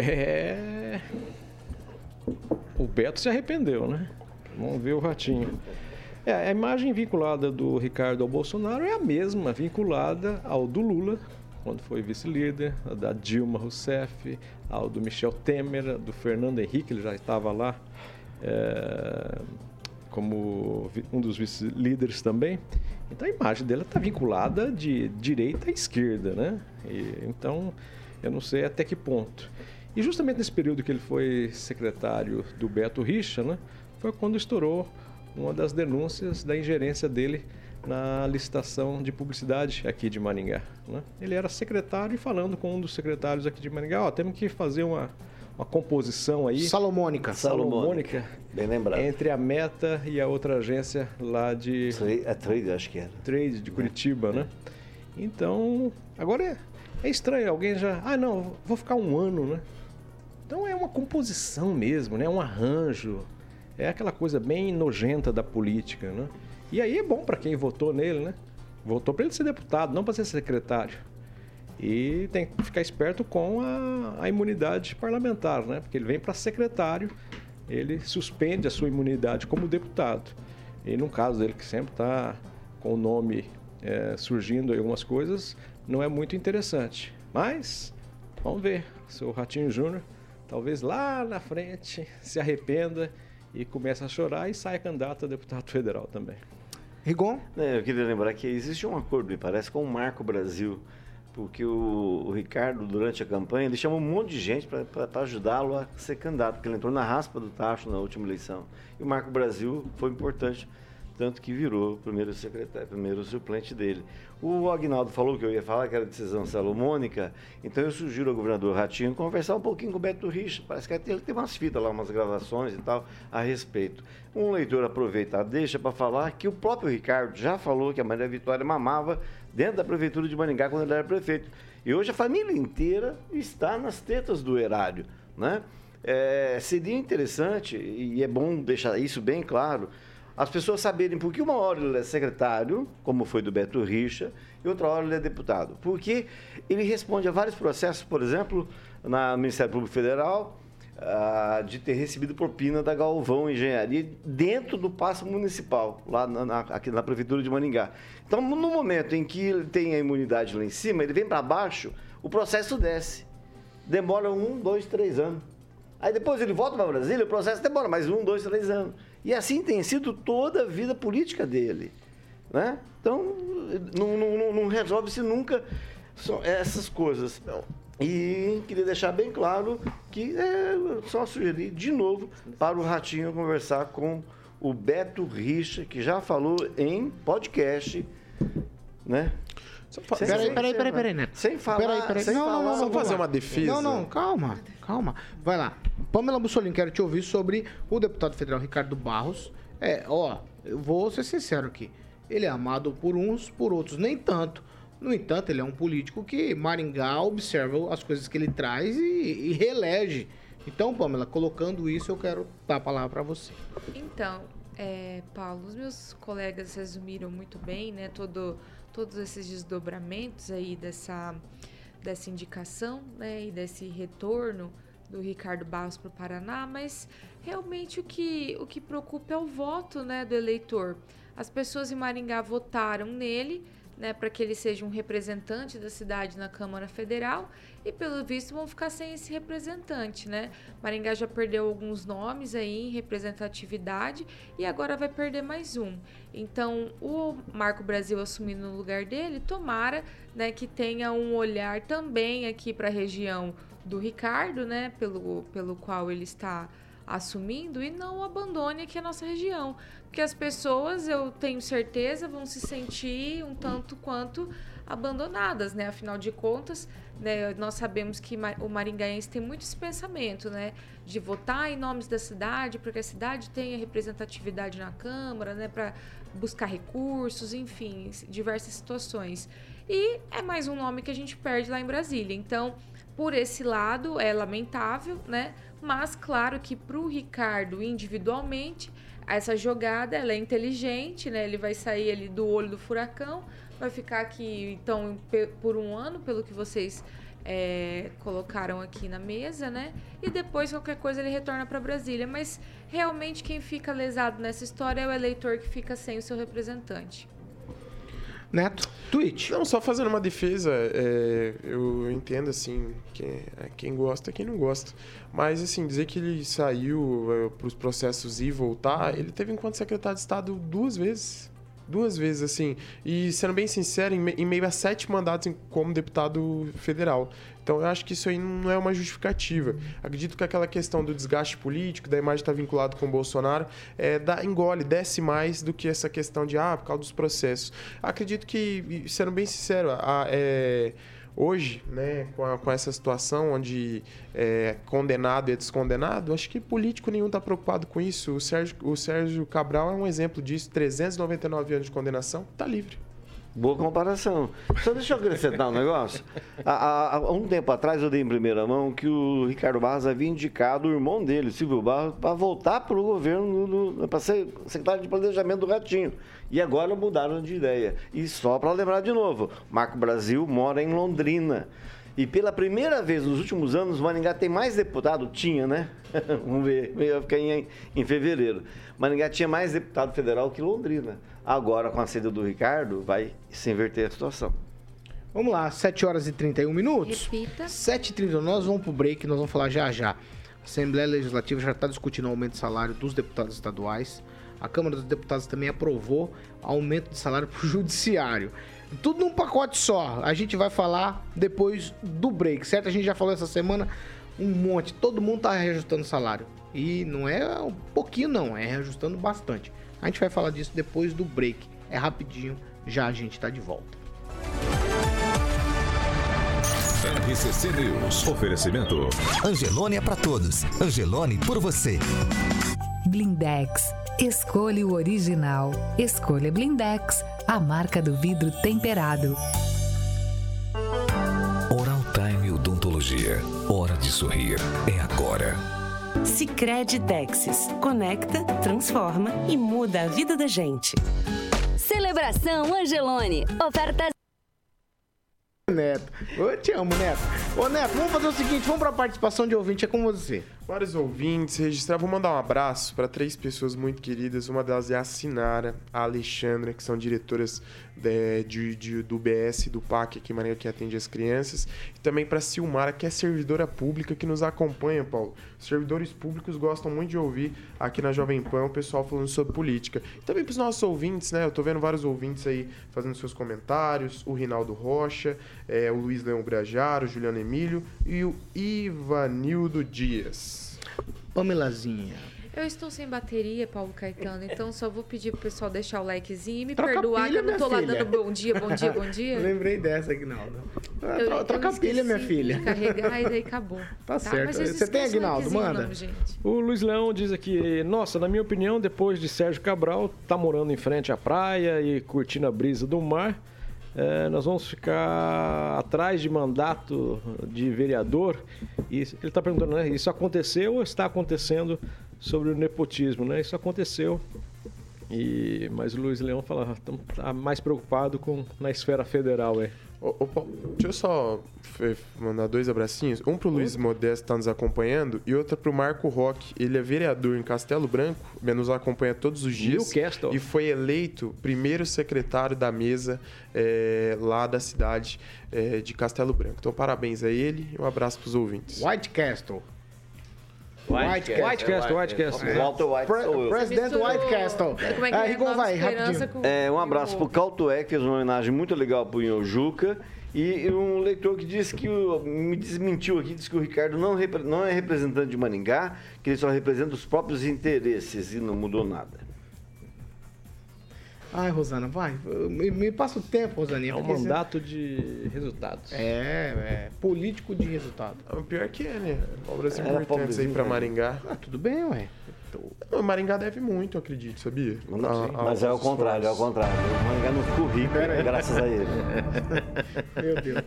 [SPEAKER 6] É. O Beto se arrependeu, né? Vamos ver o ratinho. É, a imagem vinculada do Ricardo ao Bolsonaro é a mesma vinculada ao do Lula, quando foi vice-líder, da Dilma Rousseff, ao do Michel Temer, do Fernando Henrique, ele já estava lá. É... como um dos vice-líderes também. Então a imagem dele está vinculada de direita à esquerda, né? E, então eu não sei até que ponto. E justamente nesse período que ele foi secretário do Beto Richa, né, foi quando estourou uma das denúncias da ingerência dele na licitação de publicidade aqui de Maringá. Né? Ele era secretário e falando com um dos secretários aqui de Maringá, ó, oh, temos que fazer uma, uma composição aí.
[SPEAKER 1] Salomônica.
[SPEAKER 6] Salomônica.
[SPEAKER 8] Bem lembrado.
[SPEAKER 6] Entre a Meta e a outra agência lá de.
[SPEAKER 8] A Trade, acho que era.
[SPEAKER 6] Trade de Curitiba, é. né? Então, agora é, é estranho, alguém já. Ah, não, vou ficar um ano, né? Então é uma composição mesmo, né? Um arranjo. É aquela coisa bem nojenta da política, né? E aí é bom para quem votou nele, né? Votou para ele ser deputado, não para ser secretário. E tem que ficar esperto com a, a imunidade parlamentar, né? Porque ele vem para secretário, ele suspende a sua imunidade como deputado. E no caso dele, que sempre está com o nome é, surgindo aí algumas coisas, não é muito interessante. Mas, vamos ver, seu Ratinho Júnior talvez lá na frente <laughs> se arrependa e comece a chorar e saia candidato a deputado <laughs> federal também.
[SPEAKER 1] Rigon?
[SPEAKER 8] É, eu queria lembrar que existe um acordo, me parece, com o Marco Brasil, porque o, o Ricardo, durante a campanha, ele chamou um monte de gente para ajudá-lo a ser candidato, porque ele entrou na raspa do tacho na última eleição. E o Marco Brasil foi importante tanto que virou o primeiro secretário, primeiro suplente dele. O Agnaldo falou que eu ia falar que era decisão salomônica, então eu sugiro ao governador Ratinho conversar um pouquinho com o Beto Richa. Parece que ele tem umas fitas lá, umas gravações e tal a respeito. Um leitor aproveitar, deixa para falar que o próprio Ricardo já falou que a Maria Vitória mamava dentro da prefeitura de Maningá quando ele era prefeito. E hoje a família inteira está nas tetas do erário, né? É, seria interessante, e é bom deixar isso bem claro, as pessoas saberem por que uma hora ele é secretário, como foi do Beto Richa, e outra hora ele é deputado. Porque ele responde a vários processos, por exemplo, no Ministério Público Federal, uh, de ter recebido propina da Galvão Engenharia dentro do passo municipal, lá na, na, aqui na Prefeitura de Maningá. Então, no momento em que ele tem a imunidade lá em cima, ele vem para baixo, o processo desce. Demora um, dois, três anos. Aí depois ele volta para Brasília, o processo demora mais um, dois, três anos. E assim tem sido toda a vida política dele. Né? Então, não, não, não resolve-se nunca essas coisas. E queria deixar bem claro que é só sugerir de novo para o Ratinho conversar com o Beto Richa, que já falou em podcast, né?
[SPEAKER 1] Peraí, peraí, peraí, peraí, Neto.
[SPEAKER 8] Sem falar.
[SPEAKER 1] Peraí, peraí.
[SPEAKER 8] Sem
[SPEAKER 1] não,
[SPEAKER 8] falar,
[SPEAKER 1] não, não,
[SPEAKER 5] Só fazer uma defesa.
[SPEAKER 1] Não, não, calma, calma. Vai lá. Pamela Mussolini, quero te ouvir sobre o deputado federal Ricardo Barros. É, ó, eu vou ser sincero aqui. Ele é amado por uns, por outros nem tanto. No entanto, ele é um político que Maringá observa as coisas que ele traz e, e reelege. Então, Pamela, colocando isso, eu quero dar a palavra para você.
[SPEAKER 4] Então, é, Paulo, os meus colegas resumiram muito bem, né, todo todos esses desdobramentos aí dessa, dessa indicação né, e desse retorno do Ricardo Barros para o Paraná, mas realmente o que, o que preocupa é o voto né, do eleitor. As pessoas em Maringá votaram nele, né, para que ele seja um representante da cidade na Câmara Federal e pelo visto vão ficar sem esse representante, né? Maringá já perdeu alguns nomes aí em representatividade e agora vai perder mais um. Então, o Marco Brasil assumindo no lugar dele, tomara, né, que tenha um olhar também aqui para a região do Ricardo, né, pelo pelo qual ele está assumindo e não abandone aqui a nossa região. Porque as pessoas, eu tenho certeza, vão se sentir um tanto quanto abandonadas, né? Afinal de contas, né, nós sabemos que o maringaense tem muito esse pensamento, né? De votar em nomes da cidade, para que a cidade tenha representatividade na Câmara, né? Para buscar recursos, enfim, diversas situações. E é mais um nome que a gente perde lá em Brasília. Então, por esse lado, é lamentável, né? Mas claro que para o Ricardo individualmente, essa jogada ela é inteligente, né? Ele vai sair ali do olho do furacão, vai ficar aqui então por um ano, pelo que vocês é, colocaram aqui na mesa, né? E depois qualquer coisa ele retorna para Brasília. Mas realmente quem fica lesado nessa história é o eleitor que fica sem o seu representante.
[SPEAKER 1] Neto, tweet.
[SPEAKER 5] Não, só fazendo uma defesa, é, eu entendo, assim, quem, quem gosta quem não gosta. Mas, assim, dizer que ele saiu é, para os processos e voltar, ele teve enquanto secretário de Estado duas vezes. Duas vezes, assim. E, sendo bem sincero, em, me, em meio a sete mandatos como deputado federal. Então, eu acho que isso aí não é uma justificativa. Acredito que aquela questão do desgaste político, da imagem estar vinculado com o Bolsonaro, é, dá, engole, desce mais do que essa questão de, ah, por causa dos processos. Acredito que, sendo bem sincero, a, é hoje, né, com, a, com, essa situação onde é condenado e é descondenado, acho que político nenhum está preocupado com isso. O Sérgio, o Sérgio Cabral é um exemplo disso. 399 anos de condenação, está livre.
[SPEAKER 8] Boa comparação. Só deixa eu acrescentar um negócio. Há, há, um tempo atrás eu dei em primeira mão que o Ricardo Barros havia indicado o irmão dele, Silvio Barros, para voltar para o governo, para ser secretário de planejamento do Ratinho. E agora mudaram de ideia. E só para lembrar de novo, Marco Brasil mora em Londrina. E pela primeira vez nos últimos anos, Maringá tem mais deputado, tinha, né? <laughs> Vamos ver, vai ficar em, em fevereiro. Maringá tinha mais deputado federal que Londrina. Agora, com a saída do Ricardo, vai se inverter a situação.
[SPEAKER 1] Vamos lá, 7 horas e 31 minutos.
[SPEAKER 4] Repita.
[SPEAKER 1] 7h31, nós vamos pro break, nós vamos falar já já. A Assembleia Legislativa já está discutindo o aumento de salário dos deputados estaduais. A Câmara dos Deputados também aprovou aumento de salário para o <laughs> Judiciário. Tudo num pacote só. A gente vai falar depois do break, certo? A gente já falou essa semana um monte. Todo mundo está reajustando o salário. E não é um pouquinho, não. É reajustando bastante. A gente vai falar disso depois do break. É rapidinho, já a gente está de volta.
[SPEAKER 3] RCC News. Oferecimento.
[SPEAKER 9] Angelone é para todos. Angelone por você.
[SPEAKER 2] Blindex. Escolha o original. Escolha Blindex, a marca do vidro temperado.
[SPEAKER 3] Oral Time Odontologia. Hora de sorrir. É agora.
[SPEAKER 10] Sicredi Texas. Conecta, transforma e muda a vida da gente.
[SPEAKER 11] Celebração Angelone. Ofertas
[SPEAKER 1] Neto. Eu te amo, Neto. Ô, Neto, vamos fazer o seguinte, vamos pra participação de ouvinte, é com você.
[SPEAKER 5] Vários ouvintes registrar. Vou mandar um abraço para três pessoas muito queridas. Uma delas é a Sinara, a Alexandra, que são diretoras de, de, de do BS do PAC em Maria, que atende as crianças. E também para Silmara, que é servidora pública que nos acompanha, Paulo. Os servidores públicos gostam muito de ouvir aqui na Jovem Pan o pessoal falando sobre política. E também para os nossos ouvintes, né? Eu tô vendo vários ouvintes aí fazendo seus comentários. O Rinaldo Rocha, é, o Luiz Leão Grajaro, o Juliano Emílio e o Ivanildo Dias.
[SPEAKER 1] Pamelazinha.
[SPEAKER 4] Eu estou sem bateria, Paulo Caetano, então só vou pedir pro pessoal deixar o likezinho e me
[SPEAKER 1] Troca
[SPEAKER 4] perdoar
[SPEAKER 1] pilha,
[SPEAKER 4] que eu não tô lá
[SPEAKER 1] filha.
[SPEAKER 4] dando bom dia, bom dia, bom dia. <laughs>
[SPEAKER 1] Lembrei dessa, Aguinaldo. Ah,
[SPEAKER 4] Eu-
[SPEAKER 1] tro-
[SPEAKER 4] eu
[SPEAKER 1] Troca a pilha, minha filha.
[SPEAKER 4] carregar e daí acabou.
[SPEAKER 1] Tá certo.
[SPEAKER 4] Mas vocês
[SPEAKER 1] Você tem, Aguinaldo? Manda.
[SPEAKER 4] Não, gente.
[SPEAKER 6] O Luiz Leão diz aqui, nossa, na minha opinião, depois de Sérgio Cabral, tá morando em frente à praia e curtindo a brisa do mar, é, nós vamos ficar atrás de mandato de vereador. E ele está perguntando, né? Isso aconteceu ou está acontecendo sobre o nepotismo, né? Isso aconteceu. E, mas o Luiz Leão fala, tá mais preocupado com na esfera federal, é.
[SPEAKER 5] Ô, ô, Paulo, deixa eu só mandar dois abracinhos. Um pro Luiz Modesto que tá nos acompanhando e outro pro Marco Roque. Ele é vereador em Castelo Branco, nos acompanha todos os dias.
[SPEAKER 6] Newcastle.
[SPEAKER 5] E foi eleito primeiro secretário da mesa eh, lá da cidade eh, de Castelo Branco. Então, parabéns a ele e um abraço pros ouvintes.
[SPEAKER 1] White Castle.
[SPEAKER 8] White
[SPEAKER 6] White Castle, White Castle.
[SPEAKER 8] É. Walter White
[SPEAKER 1] Pre
[SPEAKER 8] sou eu.
[SPEAKER 1] Presidente
[SPEAKER 4] Misturou-
[SPEAKER 1] White Castle.
[SPEAKER 4] Como é que é?
[SPEAKER 1] Rigon,
[SPEAKER 4] Nova
[SPEAKER 1] vai, rapidinho.
[SPEAKER 4] com-
[SPEAKER 8] É, um abraço pro Caltué, que fez uma homenagem muito legal pro Inhojuca. E um leitor que disse que o- me desmentiu aqui, disse que o Ricardo não, repre- não é representante de Maringá, que ele só representa os próprios interesses e não mudou nada.
[SPEAKER 1] Ai, Rosana, vai. Me, me passa o tempo, Rosaninha.
[SPEAKER 6] É um
[SPEAKER 1] porque você-
[SPEAKER 6] mandato de resultados.
[SPEAKER 1] É, é. Político de resultado.
[SPEAKER 5] O pior que é, né? Obras
[SPEAKER 8] Era
[SPEAKER 5] importantes aí pra? Maringá.
[SPEAKER 1] Ah, tudo bem, ué.
[SPEAKER 5] O Maringá deve muito, eu acredito, sabia?
[SPEAKER 8] Não,
[SPEAKER 5] A- a-
[SPEAKER 8] mas é ao
[SPEAKER 5] aos
[SPEAKER 8] contrário, é ao
[SPEAKER 5] esforços.
[SPEAKER 8] contrário. O Maringá não ficou rico, graças a ele. <laughs>
[SPEAKER 1] Meu Deus.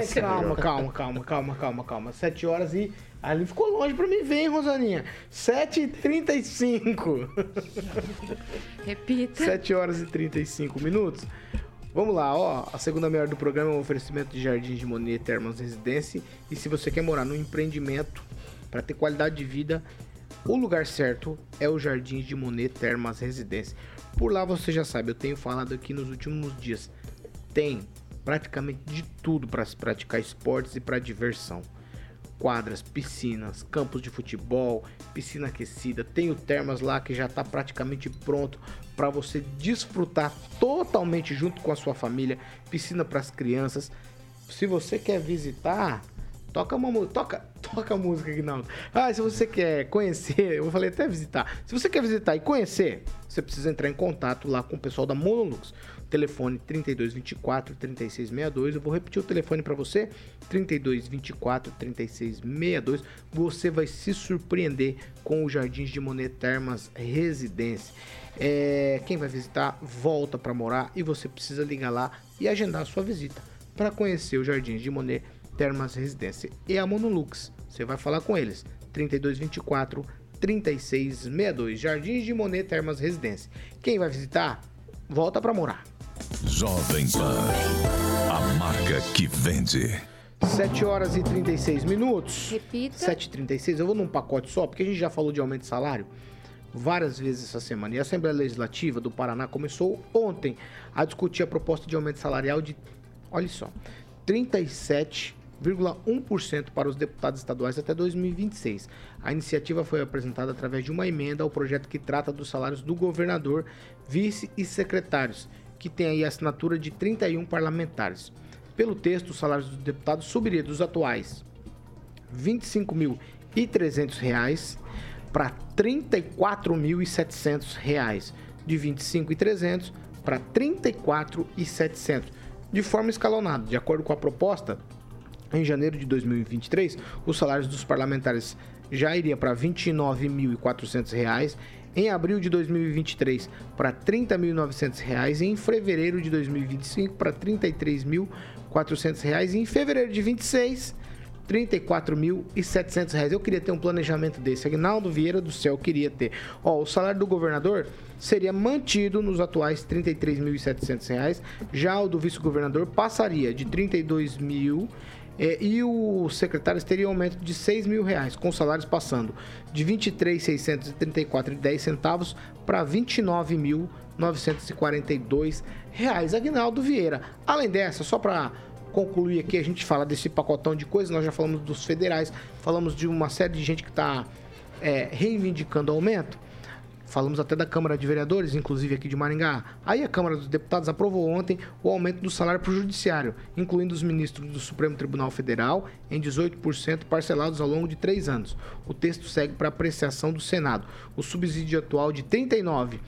[SPEAKER 1] Gente, calma, calma, calma, calma, calma, calma. Sete horas e. Ali ficou longe pra mim ver, hein, Rosaninha? 7h35.
[SPEAKER 4] Repita.
[SPEAKER 1] 7 horas e 35 minutos. Vamos lá, ó. A segunda meia hora do programa é um oferecimento de Jardins de Monet Termas Residência. E se você quer morar num empreendimento para ter qualidade de vida, o lugar certo é o Jardins de Monet Termas Residência. Por lá você já sabe, eu tenho falado aqui nos últimos dias. tem praticamente de tudo para se praticar esportes e para diversão. Quadras, piscinas, campos de futebol, piscina aquecida, tem o Termas lá que já está praticamente pronto para você desfrutar totalmente junto com a sua família, piscina para as crianças. Se você quer visitar, Toca uma música, toca, <laughs> toca a música, Aguinaldo. Ah, se você quer conhecer, eu falei até visitar. Se você quer visitar e conhecer, você precisa entrar em contato lá com o pessoal da Monolux. Telefone 3224 3662. Eu vou repetir o telefone para você: 3224 3662. Você vai se surpreender com os Jardins de Monet Termas Residência. É, quem vai visitar, volta para morar e você precisa ligar lá e agendar a sua visita para conhecer os Jardins de Monet Residência e a Monolux. Você vai falar com eles. 3224 3662 Jardins de Monet Termas Residência. Quem vai visitar, volta para morar.
[SPEAKER 3] Jovem Pan, a marca que vende.
[SPEAKER 1] 7 horas e 36 minutos.
[SPEAKER 4] Repita.
[SPEAKER 1] 7h36. Eu vou num pacote só, porque a gente já falou de aumento de salário várias vezes essa semana. E a Assembleia Legislativa do Paraná começou ontem a discutir a proposta de aumento salarial de, olha só, 37 0,1% para os deputados estaduais até 2026. A iniciativa foi apresentada através de uma emenda ao projeto que trata dos salários do governador, vice e secretários, que tem aí a assinatura de 31 parlamentares. Pelo texto, os salários dos deputados subiria dos atuais R$ 25.300 para R$ 34.700, de R$ 25.300 para R$ 34.700, de forma escalonada. De acordo com a proposta, em janeiro de 2023, os salários dos parlamentares já iria para R$ 29.400, em abril de 2023 para R$ 30.900 e em fevereiro de 2025 para R$ 33.400 e em fevereiro de 26 R$ 34.700. Eu queria ter um planejamento desse. Agnaldo Vieira do Céu queria ter. Ó, o salário do governador seria mantido nos atuais R$ 33.700. Já o do vice-governador passaria de R$ 32.000 é, e os secretários teriam um aumento de 6 mil reais, com salários passando de R$ 23.634,10 centavos para 29.942 reais. Aguinaldo Vieira. Além dessa, só para concluir aqui, a gente fala desse pacotão de coisas, nós já falamos dos federais, falamos de uma série de gente que está é, reivindicando aumento. Falamos até da Câmara de Vereadores, inclusive aqui de Maringá. Aí a Câmara dos Deputados aprovou ontem o aumento do salário para o Judiciário, incluindo os ministros do Supremo Tribunal Federal, em 18%, parcelados ao longo de três anos. O texto segue para apreciação do Senado. O subsídio atual de 39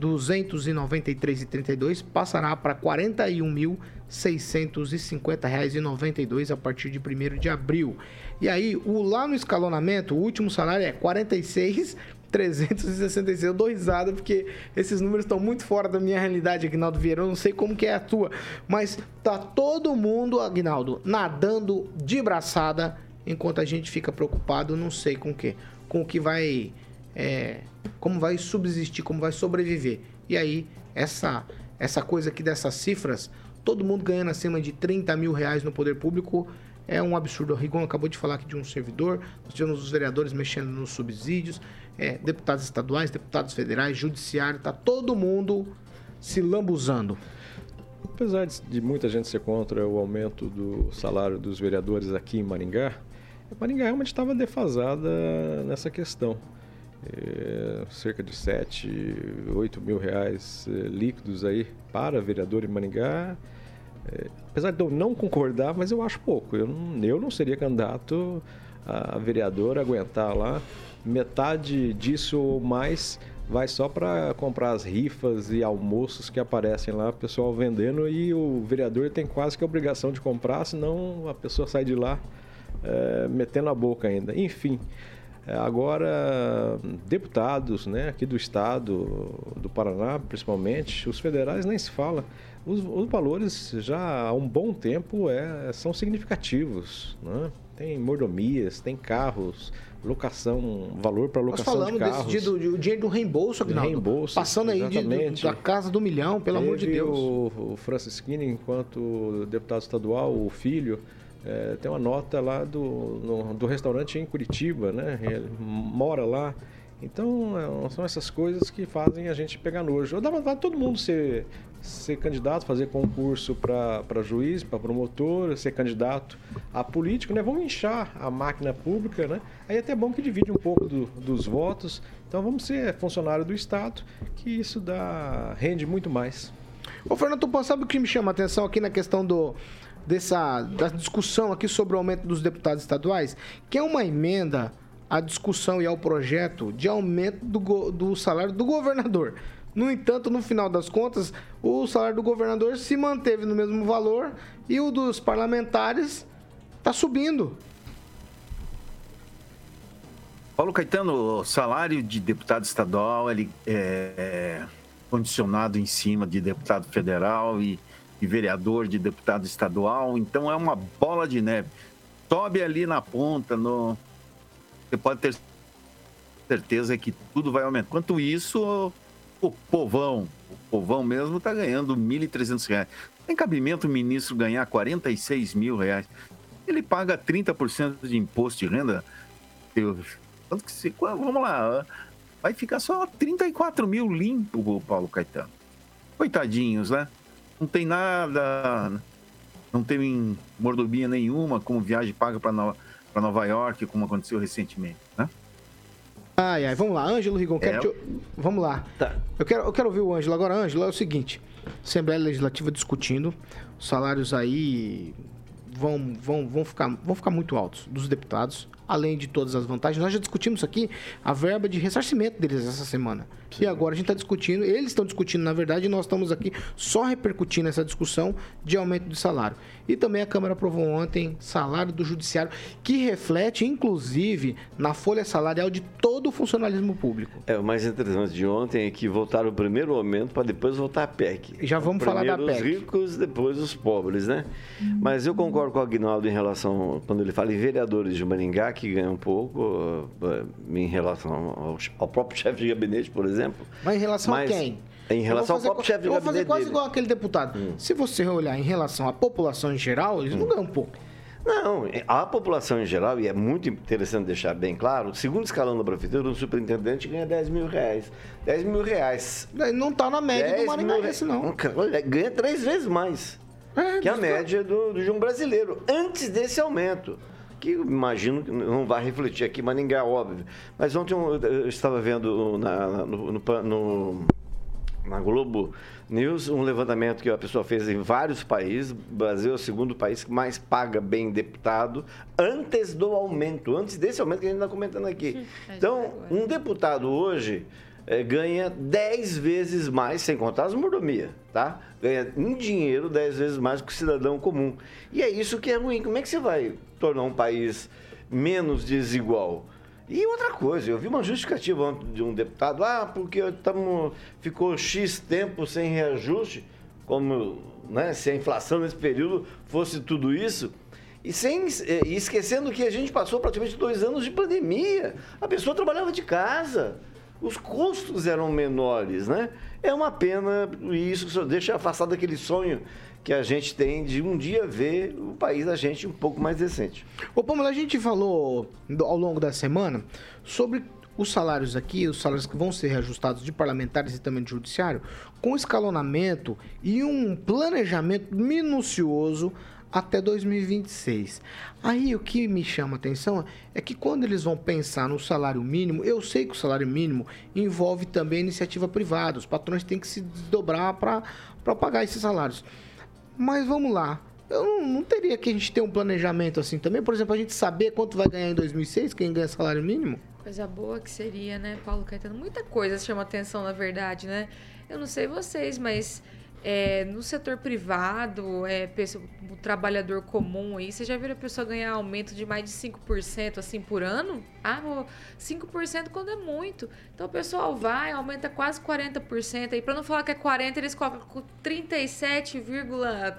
[SPEAKER 1] 293,32 passará para R$ 41.650,92 a partir de 1 de abril. E aí, o, lá no escalonamento, o último salário é 46 366. Eu dou risada porque esses números estão muito fora da minha realidade, Agnaldo Vieira. Eu não sei como que é a tua, mas tá todo mundo, Agnaldo, nadando de braçada, enquanto a gente fica preocupado, não sei com o que, com o que vai, é, como vai subsistir, como vai sobreviver. E aí, essa, essa coisa aqui dessas cifras, todo mundo ganhando acima de 30 mil reais no poder público, é um absurdo. O Rigon acabou de falar aqui de um servidor, nós tivemos os vereadores mexendo nos subsídios, é, deputados estaduais, deputados federais, judiciário, tá todo mundo se lambuzando.
[SPEAKER 6] Apesar de muita gente ser contra o aumento do salário dos vereadores aqui em Maringá, Maringá realmente estava defasada nessa questão. É, cerca de 7, 8 mil reais é, líquidos aí para vereador em Maringá. É, apesar de eu não concordar, mas eu acho pouco. Eu não, eu não seria candidato a vereador aguentar lá metade disso ou mais vai só para comprar as rifas e almoços que aparecem lá, o pessoal vendendo e o vereador tem quase que a obrigação de comprar, senão a pessoa sai de lá é, metendo a boca ainda. Enfim, é, agora deputados, né, aqui do estado do Paraná, principalmente, os federais nem se fala. Os, os valores já há um bom tempo é, são significativos, né? Tem mordomias, tem carros, locação, valor para locação
[SPEAKER 1] Nós falamos
[SPEAKER 6] de carros.
[SPEAKER 1] desse dia do, dinheiro do reembolso, Agnaldo.
[SPEAKER 6] reembolso,
[SPEAKER 1] Passando aí de, do, da casa do milhão, pelo
[SPEAKER 6] Teve
[SPEAKER 1] amor de Deus.
[SPEAKER 6] O, o Francisquini, enquanto deputado estadual, o filho, é, tem uma nota lá do, no, do restaurante em Curitiba, né? Ele mora lá Então, é, são essas coisas que fazem a gente pegar nojo. Eu dava vontade de todo mundo ser, ser candidato, fazer concurso para juiz, para promotor, ser candidato a político, né? Vamos inchar a máquina pública, né? Aí é até bom que divide um pouco do, dos votos. Então, vamos ser funcionário do Estado, que isso dá rende muito mais.
[SPEAKER 1] Ô, Fernando Tupan, sabe o que me chama a atenção aqui na questão do, dessa da discussão aqui sobre o aumento dos deputados estaduais? Que é uma emenda à discussão e ao projeto de aumento do, do salário do governador. No entanto, no final das contas, o salário do governador se manteve no mesmo valor e o dos parlamentares está subindo.
[SPEAKER 7] Paulo Caetano, o salário de deputado estadual ele é condicionado em cima de deputado federal e, e vereador de deputado estadual, então é uma bola de neve. Sobe ali na ponta, no, você pode ter certeza que tudo vai aumentar. Enquanto isso, o povão, o povão mesmo está ganhando R$ 1.300. Tem cabimento o ministro ganhar 46 mil reais. Ele paga 30% de imposto de renda. Quanto que se, vamos lá, vai ficar só 34 mil limpo, o Paulo Caetano. Coitadinhos, né? Não tem nada, não tem mordomia nenhuma, como viagem paga para Nova, Nova York, como aconteceu recentemente, né?
[SPEAKER 1] Ai, ai, vamos lá, Ângelo Rigon, quero é... te... vamos lá. Tá. Eu, quero, eu quero ouvir o Ângelo agora. Ângelo, é o seguinte: Assembleia Legislativa discutindo, os salários aí vão, vão, vão, ficar, vão ficar muito altos dos deputados além de todas as vantagens. Nós já discutimos aqui a verba de ressarcimento deles essa semana. Sim. E agora a gente está discutindo, eles estão discutindo, na verdade, e nós estamos aqui só repercutindo essa discussão de aumento de salário. E também a Câmara aprovou ontem salário do Judiciário, que reflete, inclusive, na folha salarial de todo o funcionalismo público.
[SPEAKER 8] É, o mais interessante de ontem é que votaram o primeiro aumento para depois votar a PEC.
[SPEAKER 1] Já vamos falar da PEC.
[SPEAKER 8] os ricos, depois os pobres, né? Mas eu concordo com o Agnaldo em relação, quando ele fala em vereadores de Maringá, que ganham um pouco, eh, em relação ao, ao próprio <laughs> chefe de gabinete, por exemplo.
[SPEAKER 1] Mas em relação Mas, a quem?
[SPEAKER 8] Em relação ao próprio chefe de gabinete.
[SPEAKER 1] Eu vou fazer quase dele. igual aquele deputado. Hum. Se você olhar em relação à população em geral, eles hum. não ganham pouco.
[SPEAKER 8] Não, a população em geral, e é muito interessante deixar bem claro, o segundo escalão da prefeitura, o superintendente ganha 10 mil reais. 10 mil reais.
[SPEAKER 1] Não está na média do Maringaense, não.
[SPEAKER 8] Ganha três vezes mais. É, que a média do, do, de um brasileiro, antes desse aumento. Que imagino que não vai refletir aqui, mas ninguém é óbvio. Mas ontem eu, eu estava vendo na, no, no, no na Globo News um levantamento que a pessoa fez em vários países. O Brasil é o segundo país que mais paga bem deputado antes do aumento, antes desse aumento que a gente está comentando aqui. Então, um deputado hoje é, ganha 10 vezes mais, sem contar as mordomias, tá? Ganha em dinheiro 10 vezes mais que o cidadão comum. E é isso que é ruim. Como é que você vai tornar um país menos desigual? E outra coisa, eu vi uma justificativa de um deputado, ah, porque tamo, ficou X tempo sem reajuste, como né, se a inflação nesse período fosse tudo isso. E, sem, e esquecendo que a gente passou praticamente dois anos de pandemia. A pessoa trabalhava de casa. Os custos eram menores, né? É uma pena e isso deixa afastado aquele sonho que a gente tem de um dia ver o país da gente um pouco mais decente.
[SPEAKER 1] Ô, Pamela, a gente falou ao longo da semana sobre os salários aqui, os salários que vão ser reajustados de parlamentares e também de judiciário, com escalonamento e um planejamento minucioso até 2026. Aí o que me chama atenção é que quando eles vão pensar no salário mínimo, eu sei que o salário mínimo envolve também iniciativa privada, os patrões têm que se desdobrar para pagar esses salários. Mas vamos lá. Eu não, não, teria que a gente ter um planejamento assim também? Por exemplo, a gente saber quanto vai ganhar em 2006, quem ganha salário mínimo?
[SPEAKER 4] Coisa boa que seria, né, Paulo Caetano? Muita coisa chama atenção, na verdade, né? Eu não sei vocês, mas é, no setor privado, é, o trabalhador comum aí, você já viu a pessoa ganhar aumento de mais de 5% assim por ano? Ah, 5% quando é muito. Então o pessoal vai, aumenta quase 40%. Aí para não falar que é 40, eles colocam 37,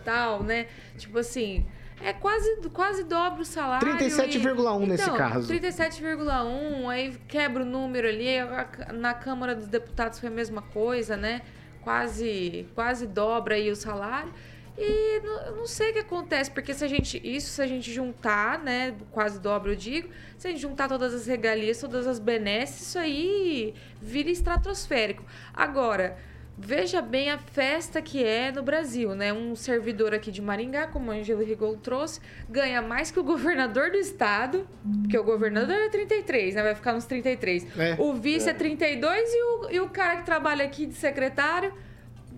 [SPEAKER 4] tal, né? Tipo assim, é quase, quase dobra o salário.
[SPEAKER 1] 37,1 nesse então, caso.
[SPEAKER 4] 37,1, aí quebra o número ali. Na Câmara dos Deputados foi a mesma coisa, né? Quase, quase dobra aí o salário. E não, não sei o que acontece, porque se a gente. Isso se a gente juntar, né? Quase dobro, eu digo. Se a gente juntar todas as regalias, todas as benesses, isso aí vira estratosférico. Agora. Veja bem a festa que é no Brasil, né? Um servidor aqui de Maringá, como a Angelo Rigol trouxe, ganha mais que o <laughs> governador do estado, porque o governador é 33, né? Vai ficar nos 33.
[SPEAKER 1] É.
[SPEAKER 4] O vice é,
[SPEAKER 1] É.
[SPEAKER 4] 32 e o, e o cara que trabalha aqui de secretário,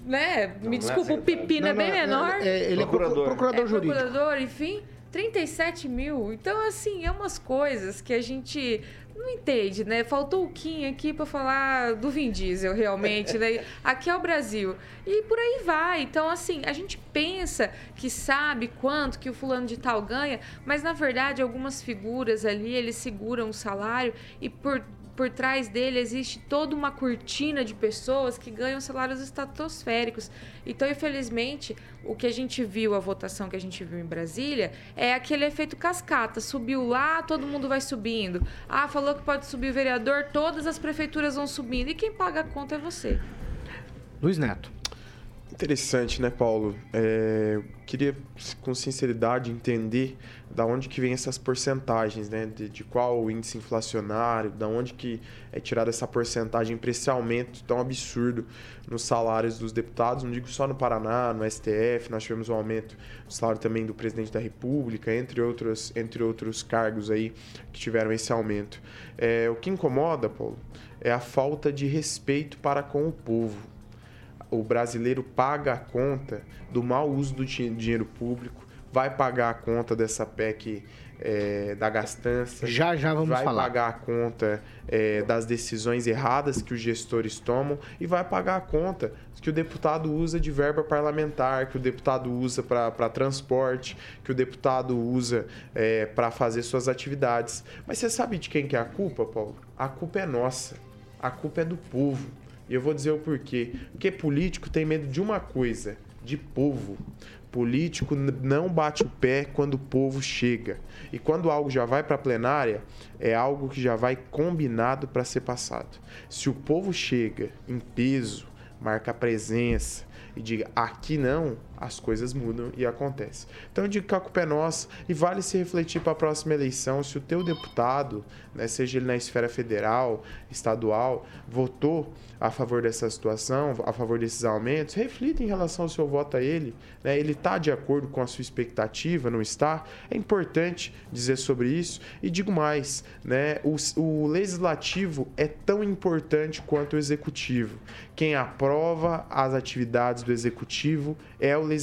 [SPEAKER 4] né? Me desculpa, o pepino é
[SPEAKER 1] Não,
[SPEAKER 4] bem
[SPEAKER 1] não, é-
[SPEAKER 4] menor.
[SPEAKER 1] é- ele é procurador. procurador
[SPEAKER 4] É
[SPEAKER 1] jurídico.
[SPEAKER 4] procurador, enfim. 37 mil. Então, assim, é umas coisas que a gente não entende, né? Faltou o Kim aqui pra falar do Vin Diesel, realmente, né? <laughs> Aqui é o Brasil. E por aí vai. Então, assim, a gente pensa que sabe quanto que o fulano de tal ganha, mas na verdade, algumas figuras ali, eles seguram o salário e por por trás dele existe toda uma cortina de pessoas que ganham salários estratosféricos. Então, infelizmente, o que a gente viu, a votação que a gente viu em Brasília, é aquele efeito cascata. Subiu lá, todo mundo vai subindo. Ah, falou que pode subir o vereador, todas as prefeituras vão subindo. E quem paga a conta é você.
[SPEAKER 1] Luiz Neto.
[SPEAKER 5] Interessante, né, Paulo? É, eu queria, com sinceridade, entender da onde que vem essas porcentagens, né? De, de qual o índice inflacionário, da onde que é tirada essa porcentagem para esse aumento tão absurdo nos salários dos deputados. Não digo só no Paraná, no STF, nós tivemos um aumento do salário também do presidente da República, entre outros, entre outros cargos aí que tiveram esse aumento. É, o que incomoda, Paulo, é a falta de respeito para com o povo o brasileiro paga a conta do mau uso do di- dinheiro público, vai pagar a conta dessa PEC é, da gastança.
[SPEAKER 1] Já, já vamos
[SPEAKER 5] vai
[SPEAKER 1] falar.
[SPEAKER 5] pagar a conta é, das decisões erradas que os gestores tomam e vai pagar a conta que o deputado usa de verba parlamentar, que o deputado usa para transporte, que o deputado usa para fazer suas atividades. Mas você sabe de quem que é a culpa, Paulo? A culpa é nossa. A culpa é do povo. E eu vou dizer o porquê. Porque político tem medo de uma coisa, de povo. Político não bate o pé quando o povo chega. E quando algo já vai para a plenária, é algo que já vai combinado para ser passado. Se o povo chega em peso, marca presença e diga aqui não, as coisas mudam e acontece. Então digo que a culpa é nossa e vale se refletir para a próxima eleição se o teu deputado, né, seja ele na esfera federal, estadual, votou a favor dessa situação, a favor desses aumentos, reflita em relação ao seu voto a ele. Né? Ele está de acordo com a sua expectativa, não está? É importante dizer sobre isso. E digo mais, né? o, o legislativo é tão importante quanto o executivo. Quem aprova as atividades do executivo é o legislativo.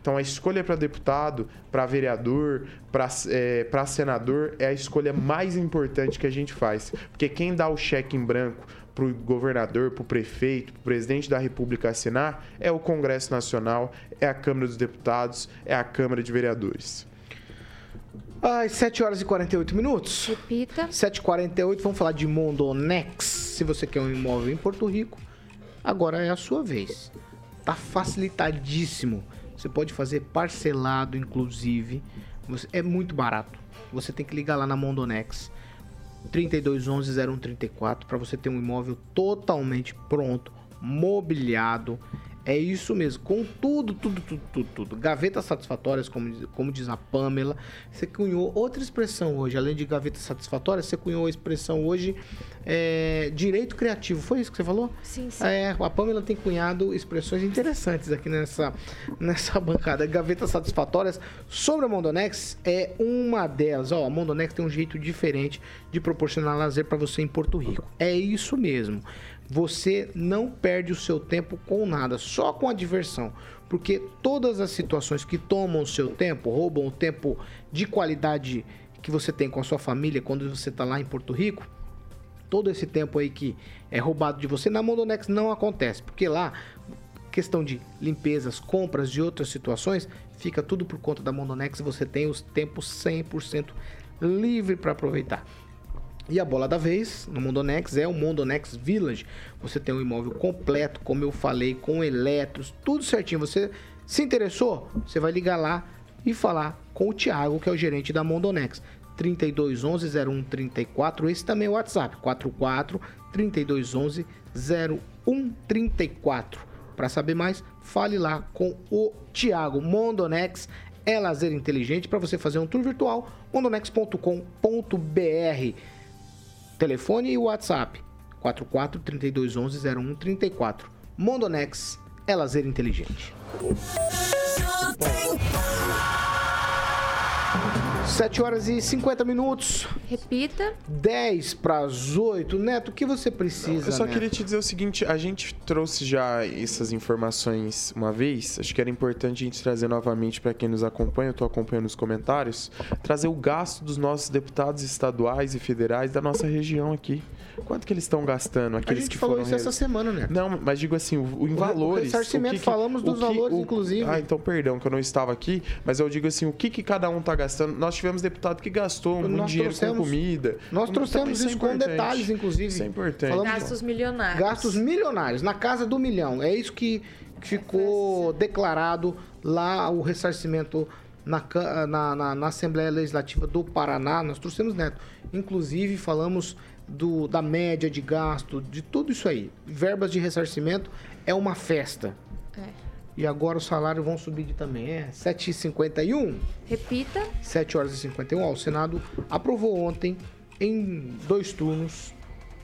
[SPEAKER 5] Então a escolha para deputado, para vereador, para senador é a escolha mais importante que a gente faz. Porque quem dá o cheque em branco para o governador, para o prefeito, para o presidente da República assinar é o Congresso Nacional, é a Câmara dos Deputados, é a Câmara de Vereadores.
[SPEAKER 1] Às 7 horas e 48 minutos.
[SPEAKER 4] Repita.
[SPEAKER 1] 7h48, vamos falar de Mondonex. Se você quer um imóvel em Porto Rico, agora é a sua vez. Tá facilitadíssimo. Você pode fazer parcelado, inclusive. É muito barato. Você tem que ligar lá na Mondonex. 3211-0134 para você ter um imóvel totalmente pronto, mobiliado. É isso mesmo, com tudo, tudo, tudo, tudo, tudo. Gavetas satisfatórias, como, diz- como diz a Pamela. Você cunhou outra expressão hoje, além de gavetas satisfatórias, você cunhou a expressão hoje é, direito criativo. Foi isso que você falou?
[SPEAKER 4] Sim, sim.
[SPEAKER 1] É, a Pamela tem cunhado expressões interessantes aqui nessa, nessa bancada. Gavetas satisfatórias sobre a Mondonex é uma delas. Ó, a Mondonex tem um jeito diferente de proporcionar lazer para você em Porto Rico. É isso mesmo. Você não perde o seu tempo com nada, só com a diversão. Porque todas as situações que tomam o seu tempo, roubam o tempo de qualidade que você tem com a sua família quando você está lá em Porto Rico, todo esse tempo aí que é roubado de você, na Mondonex não acontece, porque lá, questão de limpezas, compras de outras situações, fica tudo por conta da Mondonex você tem os tempos 100% livre para aproveitar. E a bola da vez no Mondonex é o Mondonex Village. Você tem um imóvel completo, como eu falei, com eletros, tudo certinho. Você se interessou? Você vai ligar lá e falar com o Thiago, que é o gerente da Mondonex. 3211 0134. Esse também é o WhatsApp. 44 3211 0134. Para saber mais, fale lá com o Thiago Mondonex. É lazer inteligente para você fazer um tour virtual. mondonex.com.br. Telefone e WhatsApp 44 3211 0134. Mondonex é lazer inteligente. 7 horas e 50 minutos.
[SPEAKER 4] Repita.
[SPEAKER 1] 10 para as 8. Neto, o que você precisa?
[SPEAKER 5] Eu só
[SPEAKER 1] Neto?
[SPEAKER 5] queria te dizer o seguinte: a gente trouxe já essas informações uma vez. Acho que era importante a gente trazer novamente para quem nos acompanha. Eu estou acompanhando os comentários. Trazer o gasto dos nossos deputados estaduais e federais da nossa região aqui. Quanto que eles estão gastando?
[SPEAKER 1] A
[SPEAKER 5] Aqueles
[SPEAKER 1] gente
[SPEAKER 5] que
[SPEAKER 1] falou
[SPEAKER 5] foram
[SPEAKER 1] isso essa semana, né?
[SPEAKER 5] Não, mas digo assim, o, o em
[SPEAKER 1] O
[SPEAKER 5] valores. o que que-
[SPEAKER 1] falamos dos
[SPEAKER 5] que-
[SPEAKER 1] valores,
[SPEAKER 5] o-
[SPEAKER 1] inclusive.
[SPEAKER 5] Ah, então perdão que eu não estava aqui, mas eu digo assim, o que, que cada um tá gastando? Nós tivemos deputado que gastou muito dinheiro
[SPEAKER 1] trouxemos-
[SPEAKER 5] com comida.
[SPEAKER 1] Nós
[SPEAKER 5] Então,
[SPEAKER 1] trouxemos
[SPEAKER 5] isso é
[SPEAKER 1] isso com detalhes, inclusive.
[SPEAKER 5] Isso é importante.
[SPEAKER 1] Falamos-
[SPEAKER 4] Gastos milionários.
[SPEAKER 1] Gastos milionários, na casa do milhão. É isso que ficou declarado lá o ressarcimento na, na, na- na Assembleia Legislativa do Paraná. Nós trouxemos, Neto. Inclusive, falamos do, da média de gasto, de tudo isso aí. Verbas de ressarcimento é uma festa.
[SPEAKER 4] É.
[SPEAKER 1] E agora os salários vão subir de também. É 7h51.
[SPEAKER 4] Repita.
[SPEAKER 1] 7 horas e 51. Ó, o Senado aprovou ontem, em dois turnos,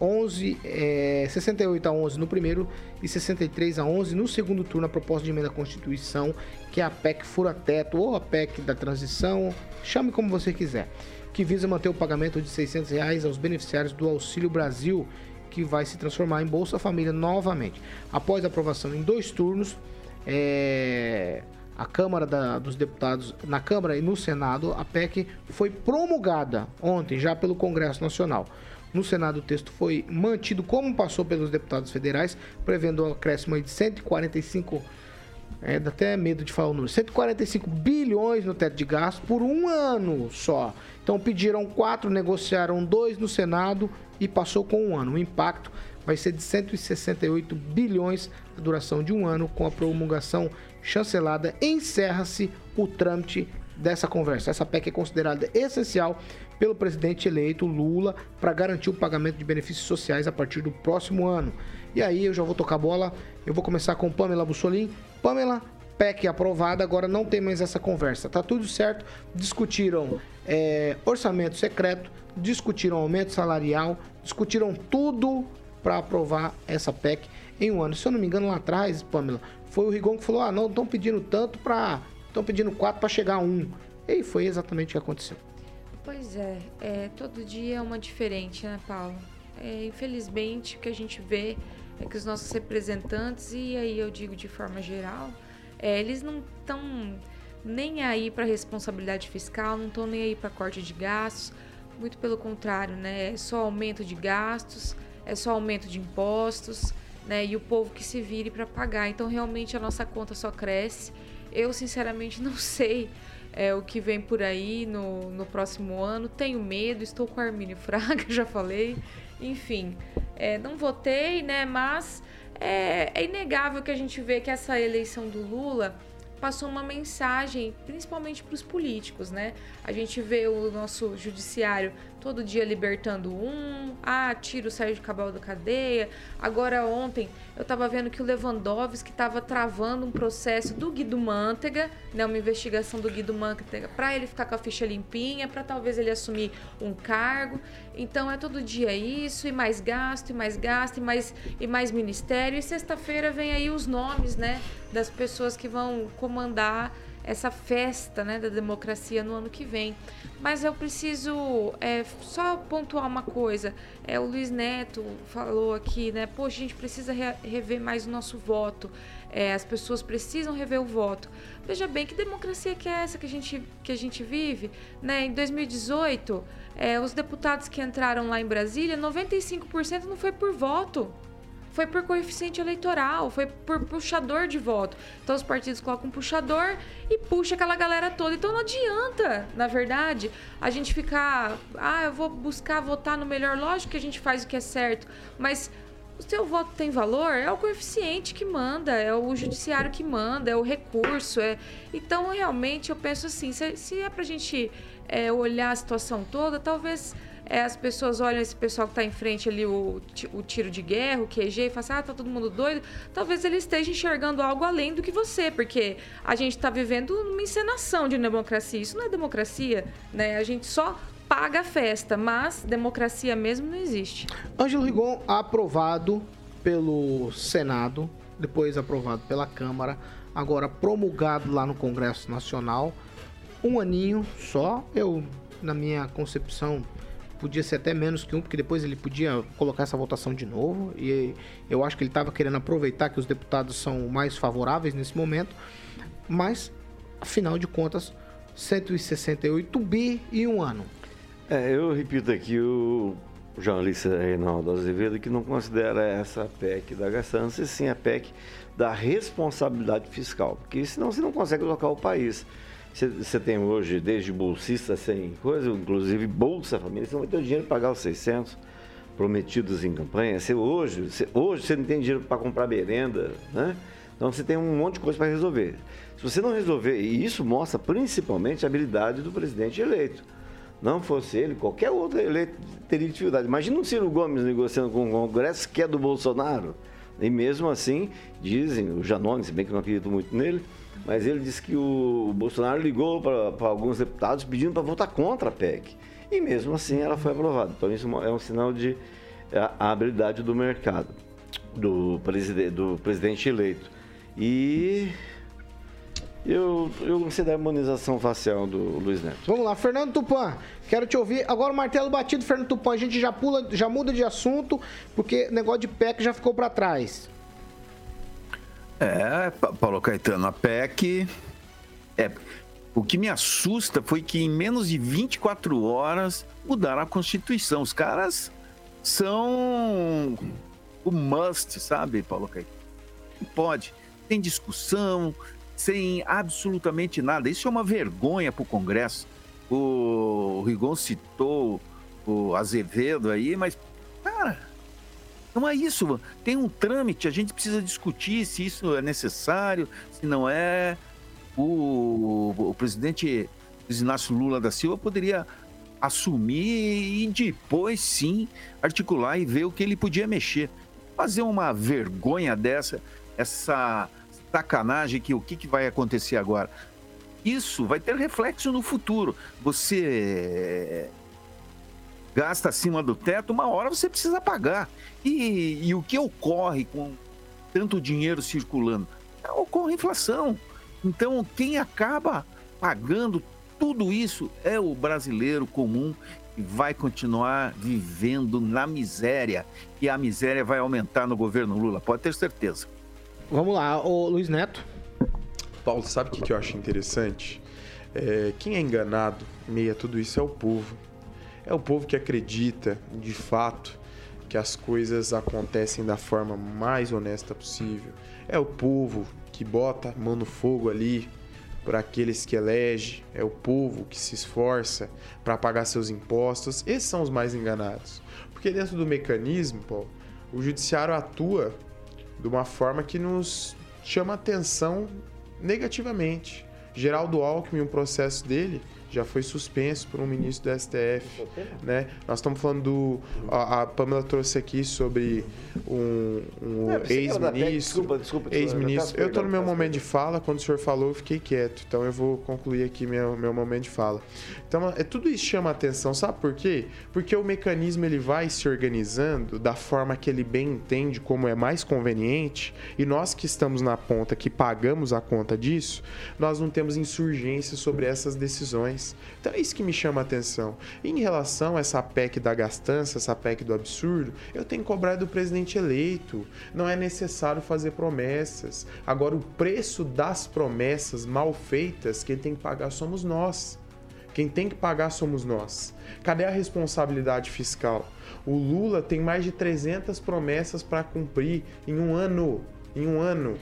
[SPEAKER 1] 11, é, 68 a 11 no primeiro e 63 a 11 no segundo turno, a proposta de emenda à Constituição, que é a PEC Fura-Teto ou a PEC da Transição, chame como você quiser, que visa manter o pagamento de 600 reais aos beneficiários do Auxílio Brasil, que vai se transformar em Bolsa Família novamente. Após a aprovação em dois turnos, é, a Câmara da- dos Deputados, na Câmara e no Senado, a PEC foi promulgada ontem já pelo Congresso Nacional. No Senado, o texto foi mantido como passou pelos deputados federais, prevendo um acréscimo de 145 é, dá até medo de falar o número. 145 bilhões no teto de gastos por um ano só. Então pediram quatro, negociaram dois no Senado e passou com um ano. O impacto vai ser de 168 bilhões a duração de um ano. Com a promulgação chancelada, encerra-se o trâmite dessa conversa. Essa PEC é considerada essencial pelo presidente eleito Lula para garantir o pagamento de benefícios sociais a partir do próximo ano. E aí eu já vou tocar bola. Eu vou começar com Pamela Bussolim. Pamela, PEC aprovada, agora não tem mais essa conversa. Tá tudo certo. Discutiram é, orçamento secreto, discutiram aumento salarial, discutiram tudo para aprovar essa PEC em um ano. Se eu não me engano, lá atrás, Pamela, foi o Rigon que falou: ah, não, estão pedindo tanto para. Estão pedindo quatro para chegar a um. E foi exatamente o que aconteceu.
[SPEAKER 4] Pois é, é, todo dia é uma diferente, né, Paulo? É, infelizmente, o que a gente vê é que os nossos representantes, e aí eu digo de forma geral, é, eles não estão nem aí para responsabilidade fiscal, não estão nem aí para corte de gastos, muito pelo contrário, né? É só aumento de gastos, é só aumento de impostos, né? E o povo que se vire para pagar. Então, realmente, a nossa conta só cresce. Eu, sinceramente, <laughs> não sei é, o que vem por aí no, no próximo ano. Tenho medo, estou com o Armínio Fraga, <laughs> já falei. Enfim, é, não votei, né? Mas é, é inegável que a gente vê que essa eleição do Lula passou uma mensagem, principalmente para os políticos, né? A gente vê o nosso judiciário todo dia libertando um, ah, tira o Sérgio Cabral da cadeia. Agora ontem eu estava vendo que o Lewandowski estava travando um processo do Guido Mantega, né, uma investigação do Guido Mantega para ele ficar com a ficha limpinha, para talvez ele assumir um cargo. Então é todo dia isso e mais gasto e mais gasto e mais e mais ministério. E sexta-feira vem aí os nomes, né, das pessoas que vão comandar essa festa né, da democracia no ano que vem. Mas eu preciso é, só pontuar uma coisa. É, o Luiz Neto falou aqui, né? Poxa, a gente precisa re rever mais o nosso voto. É, as pessoas precisam rever o voto. Veja bem, que democracia que é essa que a gente, que a gente vive? Né? Em 2018, é, os deputados que entraram lá em Brasília, 95% não foi por voto foi por coeficiente eleitoral, foi por puxador de voto. Então os partidos colocam um puxador e puxa aquela galera toda. Então não adianta, na verdade, a gente ficar, ah, eu vou buscar votar no melhor. Lógico que a gente faz o que é certo, mas o seu voto tem valor, é o coeficiente que manda, é o judiciário que manda, é o recurso. É... Então, realmente, eu penso assim, se, é pra gente é, olhar a situação toda, talvez é, as pessoas olham esse pessoal que está em frente ali, o, o tiro de guerra, o QG, e falam assim, ah, tá todo mundo doido. Talvez ele esteja enxergando algo além do que você, porque a gente está vivendo uma encenação de democracia. Isso não é democracia, né? A gente só paga a festa, mas democracia mesmo não existe.
[SPEAKER 1] Ângelo Rigon aprovado pelo Senado, depois aprovado pela Câmara, agora promulgado lá no Congresso Nacional. Um aninho só, eu, na minha concepção, podia ser até menos que um, porque depois ele podia colocar essa votação de novo. E eu acho que ele estava querendo aproveitar que os deputados são mais favoráveis nesse momento. Mas, afinal de contas, 168 bi e um ano.
[SPEAKER 8] É, eu repito aqui o jornalista Reinaldo Azevedo que não considera essa PEC da gastança, e sim a PEC da responsabilidade fiscal, porque senão você não consegue colocar o país. Você tem hoje, desde bolsista sem coisa, inclusive Bolsa Família, você não vai ter o dinheiro para pagar os 600 prometidos em campanha. Você, hoje, você, hoje você não tem dinheiro para comprar merenda, né? Então você tem um monte de coisa para resolver. Se você não resolver, e isso mostra principalmente a habilidade do presidente eleito. Não fosse ele, qualquer outro eleito teria dificuldade. Imagina o Ciro Gomes negociando com o Congresso que é do Bolsonaro. E mesmo assim, dizem, o Janone, se bem que eu não acredito muito nele, mas ele disse que o Bolsonaro ligou para alguns deputados pedindo para votar contra a PEC. E mesmo assim ela foi aprovada. Então isso é um sinal de é, a habilidade do mercado, do, preside, do presidente eleito. E eu, eu gostei da harmonização facial do Luiz Neto.
[SPEAKER 1] Vamos lá, Fernando Tupan, quero te ouvir. Agora o martelo batido, Fernando Tupan, a gente já pula, já muda de assunto, porque negócio de PEC já ficou para trás.
[SPEAKER 7] É, Paulo Caetano, a PEC. É, o que me assusta foi que em menos de 24 horas mudaram a Constituição. Os caras são o must, sabe, Paulo Caetano? Não pode. Tem discussão, sem absolutamente nada. Isso é uma vergonha para o Congresso. O Rigon citou o Azevedo aí, mas, cara, não é isso. Tem um trâmite, a gente precisa discutir se isso é necessário, se não é. O, o presidente Inácio Lula da Silva poderia assumir e depois sim articular e ver o que ele podia mexer. Fazer uma vergonha dessa, essa sacanagem que o que, que vai acontecer agora? Isso vai ter reflexo no futuro. Você gasta acima do teto, uma hora você precisa pagar. E, e o que ocorre com tanto dinheiro circulando? Ocorre inflação. Então, quem acaba pagando tudo isso é o brasileiro comum que vai continuar vivendo na miséria. E a miséria vai aumentar no governo Lula, pode ter certeza.
[SPEAKER 1] Vamos lá, o Luiz Neto.
[SPEAKER 5] Paulo, sabe o que, que eu acho interessante? É, quem é enganado meia tudo isso é o povo. É o povo que acredita, de fato, que as coisas acontecem da forma mais honesta possível. É o povo que bota mão no fogo ali por aqueles que elege, é o povo que se esforça para pagar seus impostos. Esses são os mais enganados. Porque dentro do mecanismo, o judiciário atua de uma forma que nos chama atenção negativamente. Geraldo Alckmin, o processo dele já foi suspenso por um ministro do STF, né? Nós estamos falando do a, a Pamela trouxe aqui sobre um, um é, ex-ministro, desculpa, desculpa, ex-ministro. Eu estou no meu momento de fala, quando o senhor falou, eu fiquei quieto. Então eu vou concluir aqui meu meu momento de fala. Então, é tudo isso chama atenção, sabe por quê? Porque o mecanismo ele vai se organizando da forma que ele bem entende como é mais conveniente, e nós que estamos na ponta que pagamos a conta disso, nós não temos insurgência sobre essas decisões. Então é isso que me chama a atenção. Em relação a essa PEC da gastança, essa PEC do absurdo, eu tenho que cobrar do presidente eleito. Não é necessário fazer promessas. Agora, o preço das promessas mal feitas, quem tem que pagar somos nós. Quem tem que pagar somos nós. Cadê a responsabilidade fiscal? O Lula tem mais de 300 promessas para cumprir em um ano. Em um ano.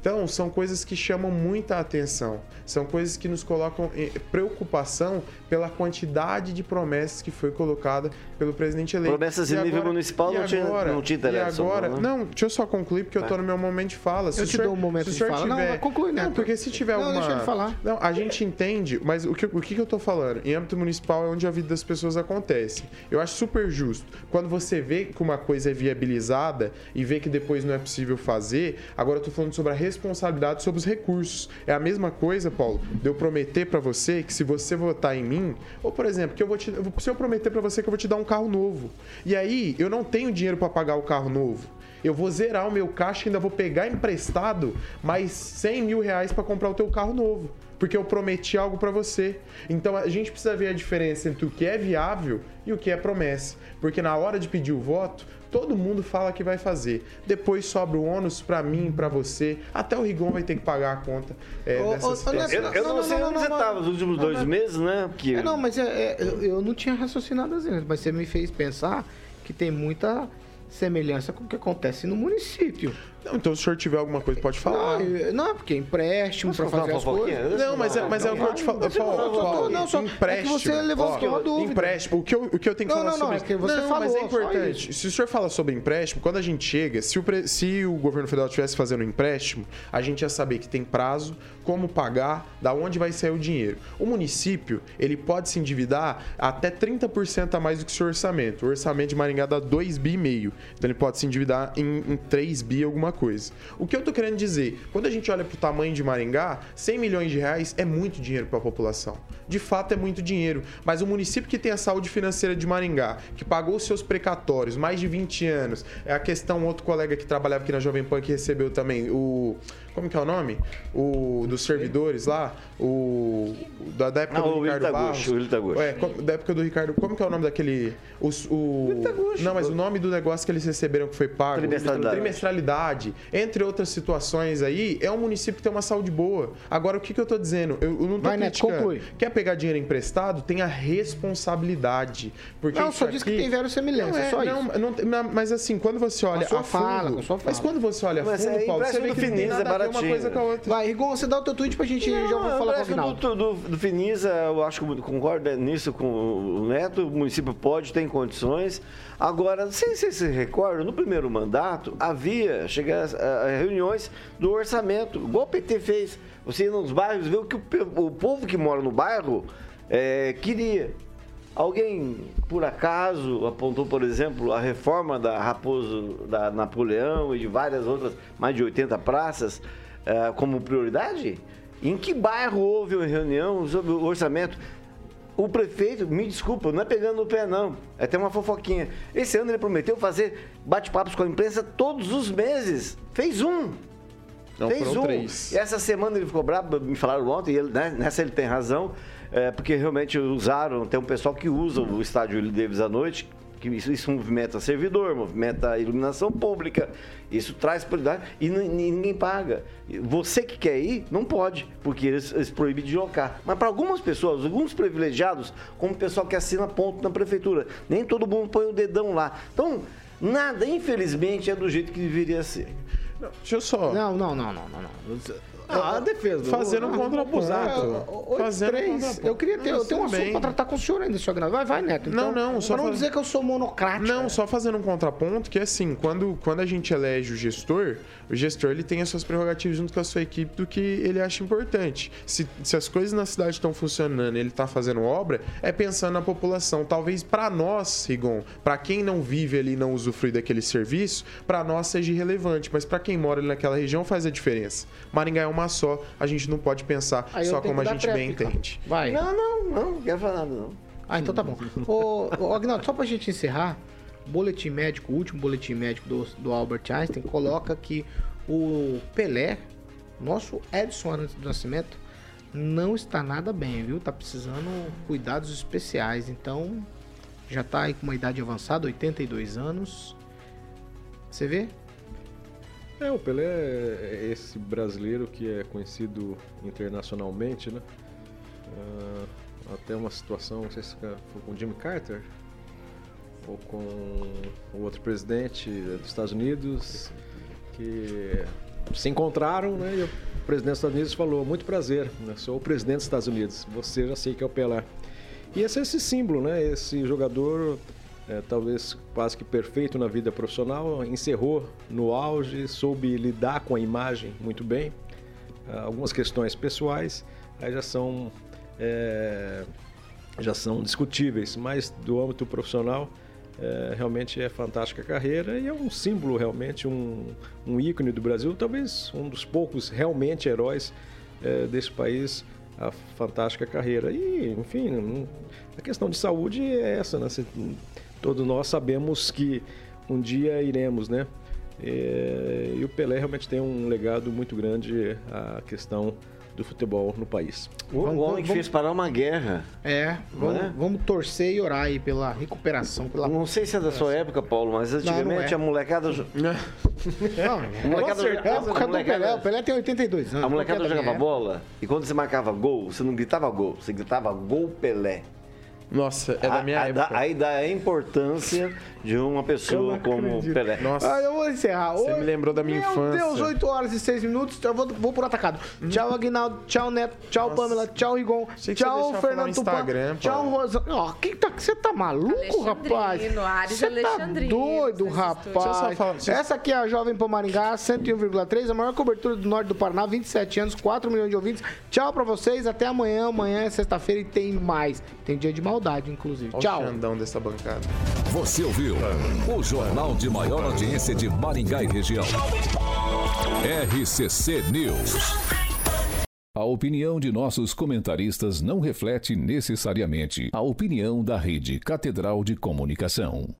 [SPEAKER 5] Então, são coisas que chamam muita atenção. São coisas que nos colocam em preocupação pela quantidade de promessas que foi colocada pelo presidente eleito.
[SPEAKER 8] Promessas
[SPEAKER 5] E
[SPEAKER 8] em nível municipal não tinha-
[SPEAKER 5] agora-
[SPEAKER 8] não tinha
[SPEAKER 5] E
[SPEAKER 8] interesse,
[SPEAKER 5] agora,
[SPEAKER 8] não, né?
[SPEAKER 5] não, deixa eu só concluir, porque eu tô no meu momento de fala. Se
[SPEAKER 1] Eu
[SPEAKER 5] o
[SPEAKER 1] te
[SPEAKER 5] senhor-
[SPEAKER 1] dou um momento
[SPEAKER 5] se o
[SPEAKER 1] de
[SPEAKER 5] senhor
[SPEAKER 1] fala. Não,
[SPEAKER 5] tiver-
[SPEAKER 1] vai concluir,
[SPEAKER 5] Não,
[SPEAKER 1] Neto.
[SPEAKER 5] porque se tiver
[SPEAKER 1] Não,
[SPEAKER 5] uma...
[SPEAKER 1] deixa ele falar.
[SPEAKER 5] Não, a gente entende, mas o que, o que que eu tô falando? Em âmbito municipal é onde a vida das pessoas acontece. Eu acho super justo. Quando você vê que uma coisa é viabilizada e vê que depois não é possível fazer, agora eu tô falando sobre a responsabilidade sobre os recursos. É a mesma coisa, Paulo, de eu prometer pra você que se você votar em mim, ou por exemplo, que eu vou te, se eu prometer pra você que eu vou te dar um carro novo. E aí, eu não tenho dinheiro pra pagar o carro novo. Eu vou zerar o meu caixa e ainda vou pegar emprestado mais 100 mil reais pra comprar o teu carro novo. Porque eu prometi algo pra você. Então a gente precisa ver a diferença entre o que é viável e o que é promessa. Porque na hora de pedir o voto, todo mundo fala que vai fazer. Depois sobra o ônus pra mim, pra você. Até o Rigon vai ter que pagar a conta é,
[SPEAKER 1] Ô,
[SPEAKER 5] dessa
[SPEAKER 1] ô,
[SPEAKER 8] Eu, eu não,
[SPEAKER 1] Não,
[SPEAKER 8] sei
[SPEAKER 1] não,
[SPEAKER 8] onde
[SPEAKER 1] não,
[SPEAKER 8] você
[SPEAKER 1] não,
[SPEAKER 8] estava
[SPEAKER 1] não.
[SPEAKER 8] nos últimos
[SPEAKER 1] Não,
[SPEAKER 8] dois
[SPEAKER 1] não.
[SPEAKER 8] meses, né? Porque
[SPEAKER 1] É, não, mas é, é, eu, eu não tinha raciocinado assim, mas você me fez pensar que tem muita semelhança com o que acontece no município.
[SPEAKER 5] Não, então se o senhor tiver alguma coisa, pode falar.
[SPEAKER 1] Não, não, porque empréstimo para fazer as coisas.
[SPEAKER 5] Não, mas é, mas é o que eu te falo. Eu falo, eu falo,
[SPEAKER 1] Não, só- é que
[SPEAKER 5] empréstimo.
[SPEAKER 1] você levantou uma dúvida.
[SPEAKER 5] Empréstimo. O que eu, o que eu tenho que
[SPEAKER 1] Não,
[SPEAKER 5] falar
[SPEAKER 1] não,
[SPEAKER 5] sobre
[SPEAKER 1] não,
[SPEAKER 5] isso.
[SPEAKER 1] é que você
[SPEAKER 5] não,
[SPEAKER 1] falou,
[SPEAKER 5] mas é importante. Se o senhor fala sobre empréstimo, quando a gente chega, se o, pre- se o governo federal estivesse fazendo um empréstimo, a gente ia saber que tem prazo, como pagar, da onde vai sair o dinheiro. O município, ele pode se endividar até 30% a mais do que o seu orçamento. O orçamento de Maringá dá 2 bi e meio. Então ele pode se endividar em, em 3 bi alguma coisa. O que eu tô querendo dizer, quando a gente olha pro tamanho de Maringá, 100 milhões de reais é muito dinheiro para a população. De fato é muito dinheiro, mas o município que tem a saúde financeira de Maringá, que pagou os seus precatórios mais de 20 anos, é a questão outro colega que trabalhava aqui na Jovem Pan que recebeu também o como que é o nome? O dos servidores lá, o da, da época
[SPEAKER 8] Ah,
[SPEAKER 5] do Ricardo Barros.
[SPEAKER 8] O Wilton Taguchi.
[SPEAKER 5] É, da época do Ricardo, como que é o nome daquele os- o Não, mas o nome do negócio que eles receberam que foi pago,
[SPEAKER 8] Trimestralidade.
[SPEAKER 5] trimestralidade, entre outras situações aí, é um município que tem uma saúde boa. Agora, o que, que eu tô dizendo? Eu, eu não tô
[SPEAKER 1] Vai, Neto,
[SPEAKER 5] criticando.
[SPEAKER 1] conclui.
[SPEAKER 5] Quer pegar dinheiro emprestado? Tem a responsabilidade. Porque
[SPEAKER 1] Não, só disse que tem verossimilhança,
[SPEAKER 5] não é,
[SPEAKER 1] só
[SPEAKER 5] não,
[SPEAKER 1] isso.
[SPEAKER 5] não não, mas assim, quando você olha
[SPEAKER 1] sua
[SPEAKER 5] a fundo,
[SPEAKER 1] fala,
[SPEAKER 5] mas quando você olha a
[SPEAKER 8] Mas
[SPEAKER 5] fundo,
[SPEAKER 8] é
[SPEAKER 5] Paulo, você vê
[SPEAKER 8] do
[SPEAKER 5] que não tem
[SPEAKER 8] Finisa,
[SPEAKER 5] nada ver uma
[SPEAKER 8] baratinho.
[SPEAKER 5] coisa com a outra.
[SPEAKER 1] Vai, Rigon, você dá o teu tweet pra gente já vou falar com o Agnaldo.
[SPEAKER 8] do, do, do Finisa, eu acho que concordo nisso com o Neto, o município pode, tem condições. Agora, não sei se você se recorda, no primeiro mandato havia chegar a, a reuniões do orçamento, igual o PT fez. Você ia nos bairros ver o que o, o povo que mora no bairro eh, queria. Alguém, por acaso, apontou, por exemplo, a reforma da Raposo da Napoleão e de várias outras, mais de 80 praças, eh, como prioridade? Em que bairro houve uma reunião sobre o orçamento? O prefeito, me desculpa, não é pegando no pé, não. É até uma fofoquinha. Esse ano ele prometeu fazer bate-papos com a imprensa todos os meses. Fez um.
[SPEAKER 5] Não,
[SPEAKER 8] Fez um.
[SPEAKER 5] três.
[SPEAKER 8] E essa semana ele ficou bravo, me falaram ontem, e ele, né, nessa ele tem razão, é, porque realmente usaram, tem um pessoal que usa o estádio Willie Davis à noite, que isso, isso movimenta servidor, movimenta iluminação pública, isso traz prioridade e ninguém paga. Você que quer ir, não pode, porque eles, eles proíbem de locar. Mas para algumas pessoas, alguns privilegiados, como o pessoal que assina ponto na prefeitura, nem todo mundo põe o dedão lá. Então, nada, infelizmente, é do jeito que deveria ser.
[SPEAKER 5] Deixa eu só.
[SPEAKER 1] Não, não, não, não, não. não.
[SPEAKER 6] Ah, a defesa.
[SPEAKER 5] Fazendo um contraponto.
[SPEAKER 1] Fazendo três. Eu queria ter, eu tenho um assunto pra tratar com o senhor ainda, senhor. Vai, vai, Neto. Então,
[SPEAKER 5] Não, não, só
[SPEAKER 1] Pra não dizer que eu sou monocrático.
[SPEAKER 5] Não, só fazendo um contraponto, que assim, quando, quando a gente elege o gestor, o gestor ele tem as suas prerrogativas junto com a sua equipe do que ele acha importante. Se, se as coisas na cidade estão funcionando ele está fazendo obra, é pensando na população. Talvez para nós, Rigon, para quem não vive ali e não usufrui daquele serviço, para nós seja irrelevante, mas para quem mora ali naquela região faz a diferença. Maringá é uma só, a gente não pode pensar
[SPEAKER 1] Aí
[SPEAKER 5] só como a gente bem entende.
[SPEAKER 1] Vai.
[SPEAKER 8] Não, não, não, não quero falar nada, não.
[SPEAKER 1] Ah, então tá bom. Ô, ô Agnaldo, só pra gente encerrar, boletim médico, o último boletim médico do, do Albert Einstein, coloca que o Pelé, nosso Edson Arantes do Nascimento, não está nada bem, viu? Tá precisando cuidados especiais. Então, já tá aí com uma idade avançada, 82 anos. Você vê?
[SPEAKER 6] É, o Pelé é esse brasileiro que é conhecido internacionalmente, né? Ah, até uma situação, não sei se foi com o Jimmy Carter ou com o outro presidente dos Estados Unidos, que se encontraram, né? E o presidente dos Estados Unidos falou: muito prazer, né? sou o presidente dos Estados Unidos. Você já sei que é o Pelé. E esse é esse símbolo, né? Esse jogador é, talvez quase que perfeito na vida profissional, encerrou no auge, soube lidar com a imagem muito bem. Ah, algumas questões pessoais aí já são é, já são discutíveis, mas do âmbito profissional é, realmente é fantástica a carreira e é um símbolo realmente, um, um ícone do Brasil, talvez um dos poucos realmente heróis é, desse país, a fantástica carreira. E, enfim, a questão de saúde é essa, né? Todos nós sabemos que um dia iremos, né? É, e o Pelé realmente tem um legado muito grande à questão do futebol no país.
[SPEAKER 8] O vamos, homem que vamos, fez parar uma guerra.
[SPEAKER 1] É, vamos, é? vamos, torcer e orar aí pela recuperação. Pela...
[SPEAKER 8] Não sei se é da sua época, Paulo, mas antigamente não, não é. a molecada. <laughs> Não, <laughs>
[SPEAKER 1] a molecada é, a molecada... Pelé, o Pelé tem 82 anos.
[SPEAKER 8] A molecada jogava é. bola e quando você marcava gol, você não gritava gol, você gritava gol Pelé.
[SPEAKER 5] Nossa, é da minha a, época.
[SPEAKER 8] Aí dá a importância de uma pessoa como Pelé.
[SPEAKER 1] Nossa. Ah, eu vou encerrar.
[SPEAKER 5] Você me lembrou da minha
[SPEAKER 1] Meu
[SPEAKER 5] infância.
[SPEAKER 1] Meu Deus, 8 horas e 6 minutos. Eu vou, vou por atacado. Hum. Tchau, Aguinaldo. Tchau, Neto. Tchau, Nossa. Pamela. Tchau, Rigon. Tchau, Fernando Tupã. Tchau, Rosa. Ó, que tá, você tá maluco, rapaz? Você tá doido, rapaz. Falar, Essa aqui é a Jovem Pan Maringá, 101,3. A maior cobertura do norte do Paraná, 27 anos, 4 milhões de ouvintes. Tchau pra vocês. Até amanhã. Amanhã é sexta-feira e tem mais. Tem dia de maldade, inclusive.
[SPEAKER 5] Olha Tchau. O Xandão dessa bancada.
[SPEAKER 3] Você ouviu o jornal de maior audiência de Maringá e região. RCC News. A opinião de nossos comentaristas não reflete necessariamente a opinião da Rede Catedral de Comunicação.